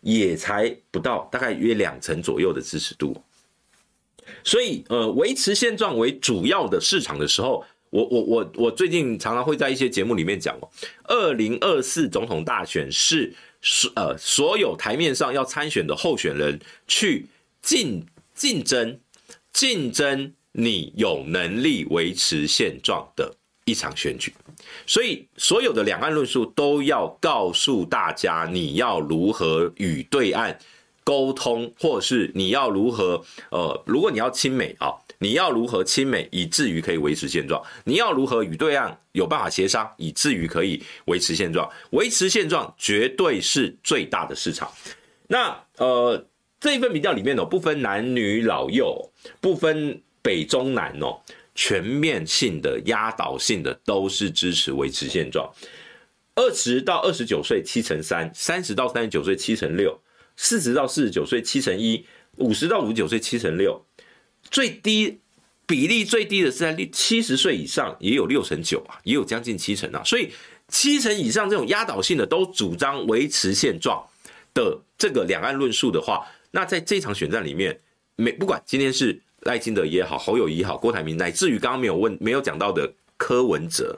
也才不到大概约两成左右的支持度，所以呃维持现状为主要的市场的时候。我我我我最近常常会在一些节目里面讲哦，二零二四总统大选是所呃所有台面上要参选的候选人去竞竞争竞争你有能力维持现状的一场选举，所以所有的两岸论述都要告诉大家你要如何与对岸沟通，或是你要如何呃，如果你要亲美啊。你要如何亲美，以至于可以维持现状？你要如何与对岸有办法协商，以至于可以维持现状？维持现状绝对是最大的市场。那呃，这一份民调里面哦，不分男女老幼，不分北中南哦，全面性的、压倒性的都是支持维持现状。二十到二十九岁七成三，三十到三十九岁七成六，四十到四十九岁七成一，五十到五十九岁七成六。最低比例最低的是在七十岁以上，也有六成九啊，也有将近七成啊。所以七成以上这种压倒性的都主张维持现状的这个两岸论述的话，那在这场选战里面，没不管今天是赖清德也好，侯友谊也好，郭台铭，乃至于刚刚没有问没有讲到的柯文哲。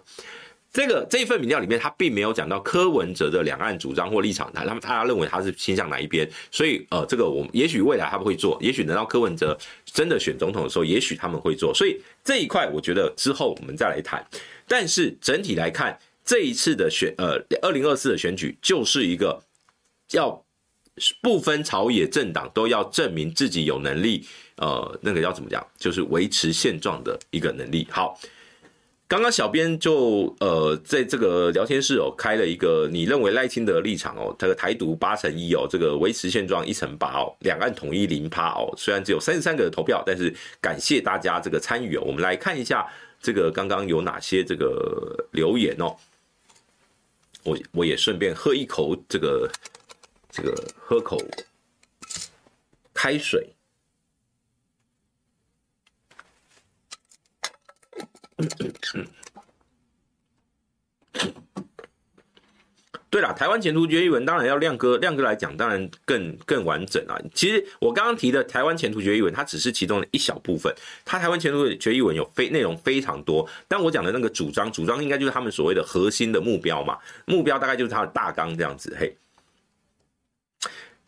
这个这一份民调里面，他并没有讲到柯文哲的两岸主张或立场，他他们他认为他是倾向哪一边，所以呃，这个我们也许未来他们会做，也许等到柯文哲真的选总统的时候，也许他们会做，所以这一块我觉得之后我们再来谈。但是整体来看，这一次的选呃二零二四的选举就是一个要不分朝野政党都要证明自己有能力，呃，那个要怎么讲，就是维持现状的一个能力。好。刚刚小编就呃在这个聊天室哦开了一个你认为赖清德的立场哦，这个台独八成一哦，这个维持现状一成八哦，两岸统一零趴哦，虽然只有三十三个投票，但是感谢大家这个参与哦。我们来看一下这个刚刚有哪些这个留言哦，我我也顺便喝一口这个这个喝口开水。[COUGHS] 对了，台湾前途决议文当然要亮哥亮哥来讲，当然更更完整啊。其实我刚刚提的台湾前途决议文，它只是其中的一小部分。它台湾前途决议文有非内容非常多，但我讲的那个主张，主张应该就是他们所谓的核心的目标嘛。目标大概就是它的大纲这样子。嘿，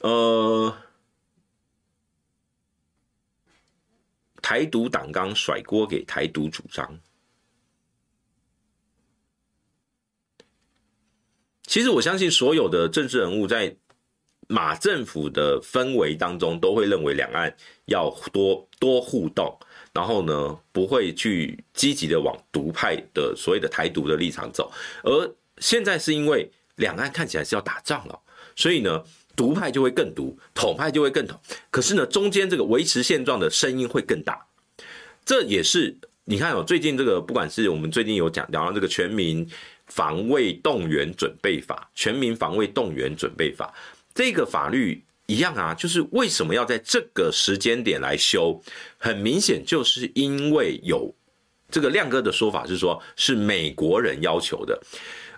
呃，台独党纲甩锅给台独主张。其实我相信所有的政治人物在马政府的氛围当中，都会认为两岸要多多互动，然后呢，不会去积极的往独派的所谓的台独的立场走。而现在是因为两岸看起来是要打仗了，所以呢，独派就会更独，统派就会更统。可是呢，中间这个维持现状的声音会更大。这也是你看哦，最近这个不管是我们最近有讲聊到这个全民。防卫动员准备法，全民防卫动员准备法，这个法律一样啊，就是为什么要在这个时间点来修？很明显就是因为有这个亮哥的说法是说，是美国人要求的。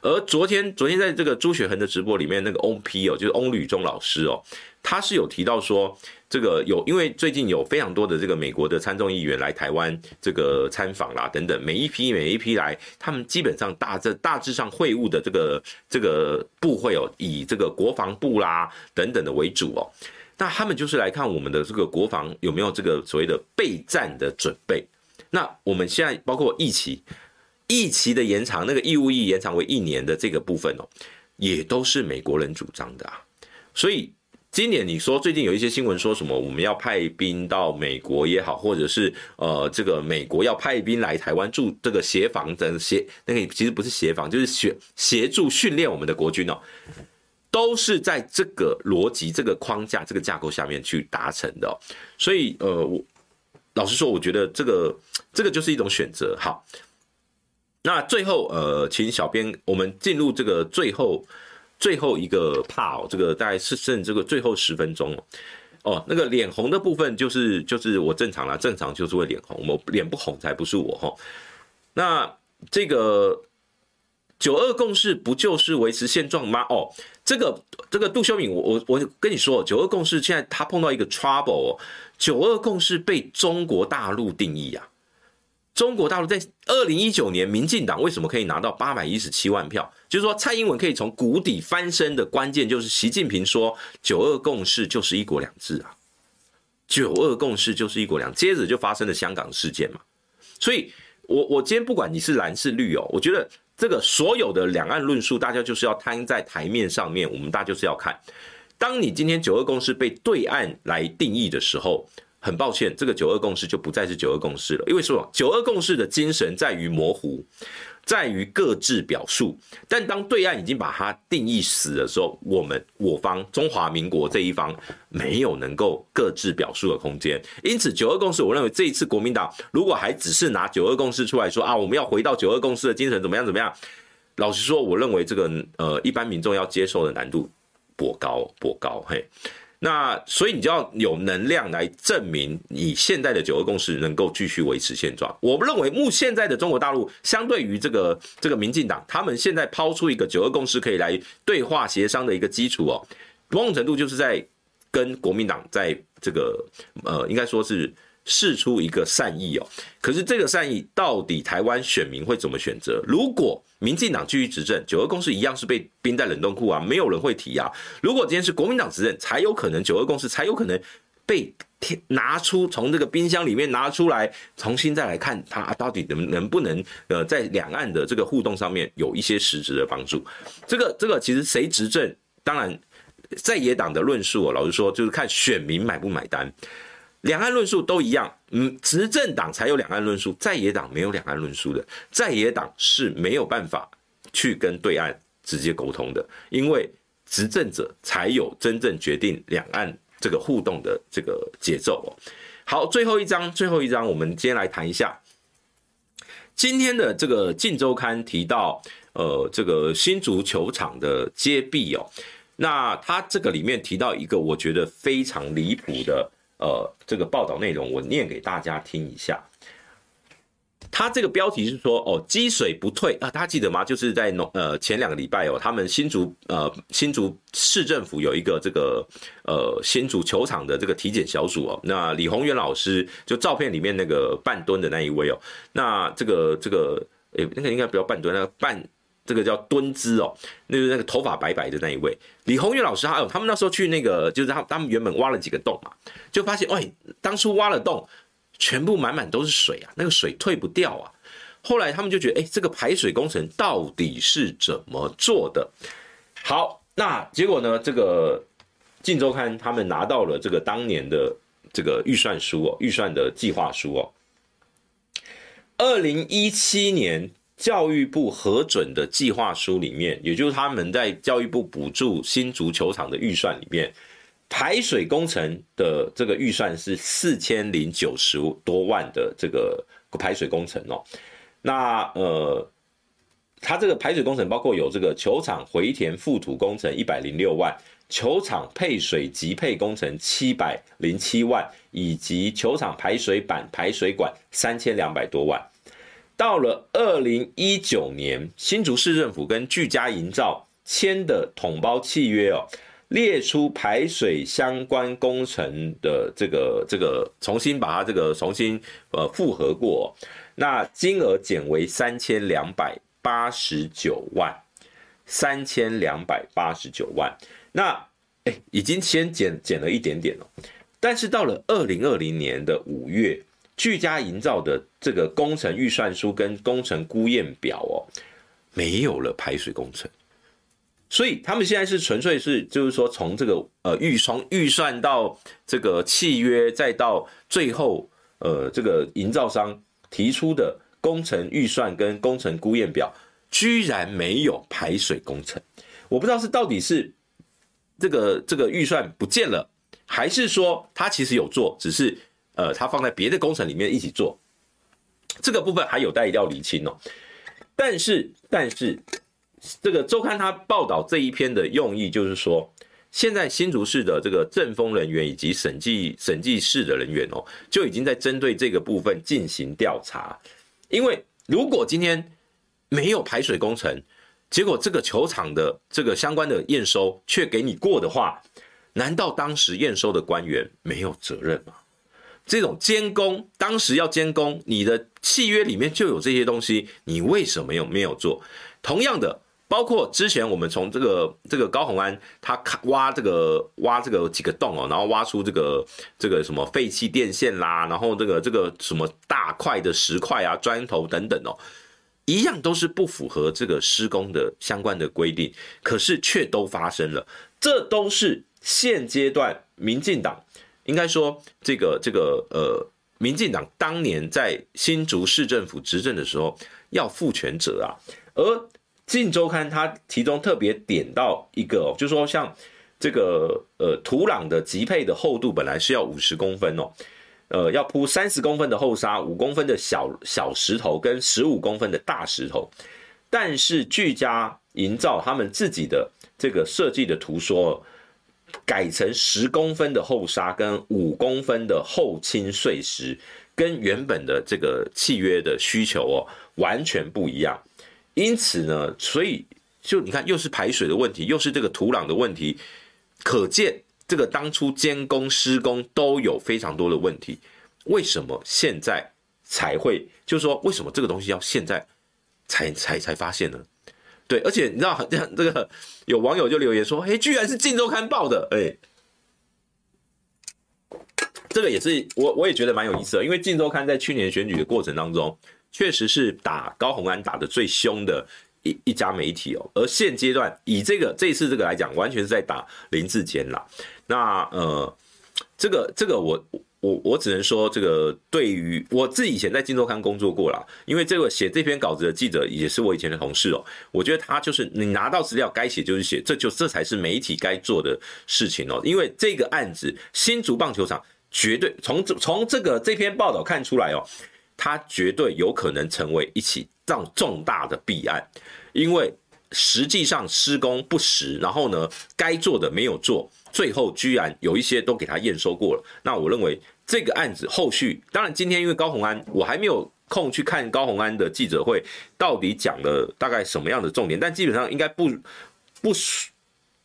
而昨天，昨天在这个朱学恒的直播里面，那个翁 P 哦，就是翁履中老师哦，他是有提到说。这个有，因为最近有非常多的这个美国的参众议员来台湾这个参访啦，等等，每一批每一批来，他们基本上大致大致上会晤的这个这个部会哦，以这个国防部啦等等的为主哦，那他们就是来看我们的这个国防有没有这个所谓的备战的准备。那我们现在包括役期，役期的延长，那个义务役延长为一年的这个部分哦，也都是美国人主张的啊，所以。今年你说最近有一些新闻说什么我们要派兵到美国也好，或者是呃这个美国要派兵来台湾驻这个协防的协那个其实不是协防，就是协协助训练我们的国军哦，都是在这个逻辑、这个框架、这个架构下面去达成的。所以呃，我老实说，我觉得这个这个就是一种选择。好，那最后呃，请小编我们进入这个最后最后一个 part，这个大概是剩这个最后十分钟哦。哦，那个脸红的部分就是就是我正常啦，正常就是会脸红，我脸不红才不是我哈。那这个九二共识不就是维持现状吗？哦，这个这个杜修敏，我我我跟你说，九二共识现在他碰到一个 trouble 哦，九二共识被中国大陆定义啊。中国大陆在二零一九年，民进党为什么可以拿到八百一十七万票？就是说，蔡英文可以从谷底翻身的关键，就是习近平说“九二共识就是一国两制”啊，“九二共识就是一国两”，接着就发生了香港事件嘛。所以，我我今天不管你是蓝是绿哦，我觉得这个所有的两岸论述，大家就是要摊在台面上面，我们大家就是要看。当你今天“九二共识”被对岸来定义的时候。很抱歉，这个九二共识就不再是九二共识了，因为说九二共识的精神在于模糊，在于各自表述。但当对岸已经把它定义死的时候，我们我方中华民国这一方没有能够各自表述的空间。因此，九二共识，我认为这一次国民党如果还只是拿九二共识出来说啊，我们要回到九二共识的精神，怎么样怎么样？老实说，我认为这个呃，一般民众要接受的难度颇高颇高，嘿。那所以你就要有能量来证明你现在的九二共识能够继续维持现状。我认为目现在的中国大陆相对于这个这个民进党，他们现在抛出一个九二共识可以来对话协商的一个基础哦，某种程度就是在跟国民党在这个呃，应该说是。释出一个善意哦，可是这个善意到底台湾选民会怎么选择？如果民进党继续执政，九二共识一样是被冰在冷冻库啊，没有人会提啊。如果今天是国民党执政，才有可能九二共识才有可能被拿出从这个冰箱里面拿出来，重新再来看它到底能能不能呃在两岸的这个互动上面有一些实质的帮助。这个这个其实谁执政，当然在野党的论述哦，老实说就是看选民买不买单。两岸论述都一样，嗯，执政党才有两岸论述，在野党没有两岸论述的，在野党是没有办法去跟对岸直接沟通的，因为执政者才有真正决定两岸这个互动的这个节奏哦。好，最后一章，最后一章，我们今天来谈一下今天的这个《镜周刊》提到，呃，这个新足球场的揭弊哦，那他这个里面提到一个我觉得非常离谱的。呃，这个报道内容我念给大家听一下。他这个标题是说，哦，积水不退啊，大家记得吗？就是在农呃前两个礼拜哦，他们新竹呃新竹市政府有一个这个呃新竹球场的这个体检小组哦，那李宏源老师就照片里面那个半蹲的那一位哦，那这个这个诶那个应该不要半蹲，那个半。这个叫蹲姿哦，那个那个头发白白的那一位李宏玉老师，还有他们那时候去那个，就是他他们原本挖了几个洞嘛，就发现，喂，当初挖了洞，全部满满都是水啊，那个水退不掉啊。后来他们就觉得，哎，这个排水工程到底是怎么做的？好，那结果呢？这个《晋周刊》他们拿到了这个当年的这个预算书哦，预算的计划书哦，二零一七年。教育部核准的计划书里面，也就是他们在教育部补助新足球场的预算里面，排水工程的这个预算是四千零九十多万的这个排水工程哦。那呃，它这个排水工程包括有这个球场回填覆土工程一百零六万，球场配水集配工程七百零七万，以及球场排水板排水管三千两百多万。到了二零一九年，新竹市政府跟聚佳营造签的统包契约哦，列出排水相关工程的这个这个重新把它这个重新呃复核过，那金额减为三千两百八十九万，三千两百八十九万，那哎已经先减减了一点点了，但是到了二零二零年的五月。巨佳营造的这个工程预算书跟工程估验表哦，没有了排水工程，所以他们现在是纯粹是就是说从这个呃预从预算到这个契约，再到最后呃这个营造商提出的工程预算跟工程估验表，居然没有排水工程。我不知道是到底是这个这个预算不见了，还是说他其实有做，只是。呃，它放在别的工程里面一起做，这个部分还有待一定要厘清哦。但是但是这个周刊他报道这一篇的用意就是说，现在新竹市的这个政风人员以及审计审计室的人员哦，就已经在针对这个部分进行调查，因为如果今天没有排水工程，结果这个球场的这个相关的验收却给你过的话，难道当时验收的官员没有责任吗？这种监工当时要监工，你的契约里面就有这些东西，你为什么又没有做？同样的，包括之前我们从这个这个高虹安他挖这个挖这个几个洞哦，然后挖出这个这个什么废弃电线啦，然后这个这个什么大块的石块啊、砖头等等哦。一样都是不符合这个施工的相关的规定，可是却都发生了。这都是现阶段民进党应该说这个这个呃，民进党当年在新竹市政府执政的时候要负全责啊。而《镜周刊》它其中特别点到一个，就是说像这个呃土壤的级配的厚度本来是要五十公分哦。呃，要铺三十公分的厚沙，五公分的小小石头跟十五公分的大石头，但是聚佳营造他们自己的这个设计的图说，改成十公分的厚沙跟五公分的厚轻碎石，跟原本的这个契约的需求哦完全不一样。因此呢，所以就你看，又是排水的问题，又是这个土壤的问题，可见。这个当初监工施工都有非常多的问题，为什么现在才会？就是说，为什么这个东西要现在才才才发现呢？对，而且你知道，这样这个有网友就留言说：“哎，居然是《镜周刊》报的！”哎，这个也是我我也觉得蛮有意思的，因为《镜周刊》在去年选举的过程当中，确实是打高虹安打得最凶的。一一家媒体哦，而现阶段以这个这一次这个来讲，完全是在打林志坚啦。那呃，这个这个我我我只能说，这个对于我自己以前在《金周刊》工作过啦，因为这个写这篇稿子的记者也是我以前的同事哦。我觉得他就是你拿到资料该写就是写，这就这才是媒体该做的事情哦。因为这个案子新竹棒球场绝对从从这个这篇报道看出来哦。它绝对有可能成为一起让重大的弊案，因为实际上施工不实，然后呢，该做的没有做，最后居然有一些都给他验收过了。那我认为这个案子后续，当然今天因为高虹安，我还没有空去看高虹安的记者会到底讲了大概什么样的重点，但基本上应该不不，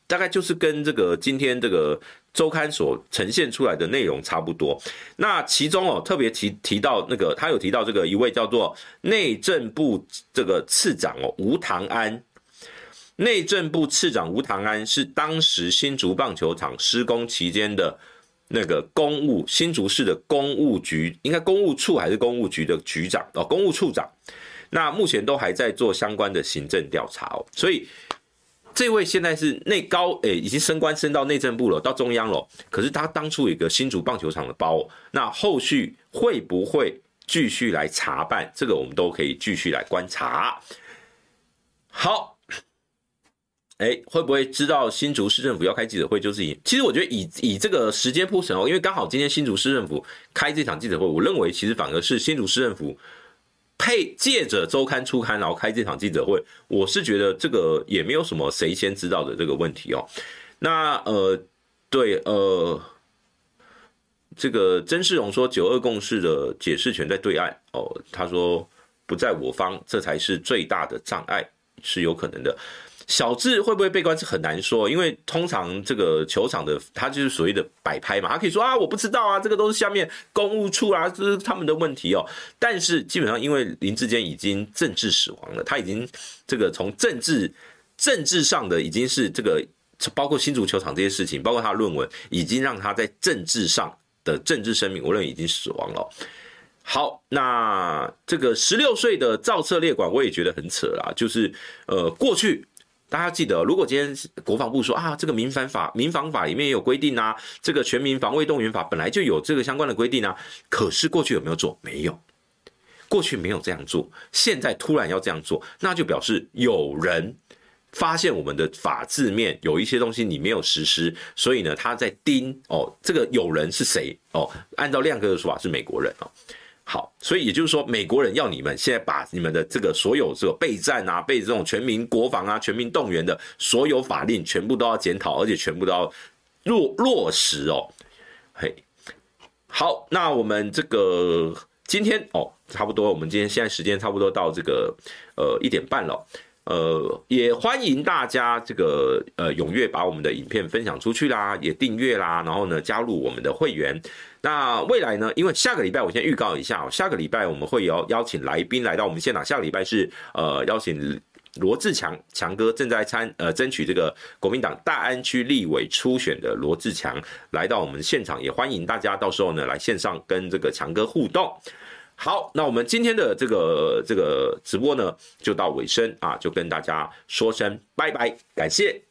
大概就是跟这个今天这个。周刊所呈现出来的内容差不多，那其中哦特别提提到那个，他有提到这个一位叫做内政部这个次长哦吴唐安，内政部次长吴唐安是当时新竹棒球场施工期间的那个公务新竹市的公务局，应该公务处还是公务局的局长哦，公务处长，那目前都还在做相关的行政调查哦，所以。这位现在是内高诶，已经升官升到内政部了，到中央了。可是他当初有一个新竹棒球场的包，那后续会不会继续来查办？这个我们都可以继续来观察。好，哎，会不会知道新竹市政府要开记者会？就是以，其实我觉得以以这个时间铺陈哦，因为刚好今天新竹市政府开这场记者会，我认为其实反而是新竹市政府。配借着周刊出刊，然后开这场记者会，我是觉得这个也没有什么谁先知道的这个问题哦。那呃，对呃，这个曾世荣说九二共识的解释权在对岸哦，他说不在我方，这才是最大的障碍，是有可能的。小智会不会被关是很难说，因为通常这个球场的他就是所谓的摆拍嘛，他可以说啊，我不知道啊，这个都是下面公务处啊，这是他们的问题哦。但是基本上因为林志坚已经政治死亡了，他已经这个从政治政治上的已经是这个包括新足球场这些事情，包括他的论文，已经让他在政治上的政治生命，我认为已经死亡了。好，那这个十六岁的造册列管，我也觉得很扯啦，就是呃过去。大家记得，如果今天国防部说啊，这个民防法、民防法里面也有规定啊，这个全民防卫动员法本来就有这个相关的规定啊，可是过去有没有做？没有，过去没有这样做，现在突然要这样做，那就表示有人发现我们的法制面有一些东西你没有实施，所以呢，他在盯哦，这个有人是谁哦？按照亮哥的说法是美国人哦。好，所以也就是说，美国人要你们现在把你们的这个所有这个备战啊、被这种全民国防啊、全民动员的所有法令，全部都要检讨，而且全部都要落落实哦。嘿，好，那我们这个今天哦，差不多，我们今天现在时间差不多到这个呃一点半了。呃，也欢迎大家这个呃踊跃把我们的影片分享出去啦，也订阅啦，然后呢加入我们的会员。那未来呢，因为下个礼拜我先预告一下，下个礼拜我们会有邀请来宾来到我们现场。下个礼拜是呃邀请罗志强强哥正在参呃争取这个国民党大安区立委初选的罗志强来到我们现场，也欢迎大家到时候呢来线上跟这个强哥互动。好，那我们今天的这个这个直播呢，就到尾声啊，就跟大家说声拜拜，感谢。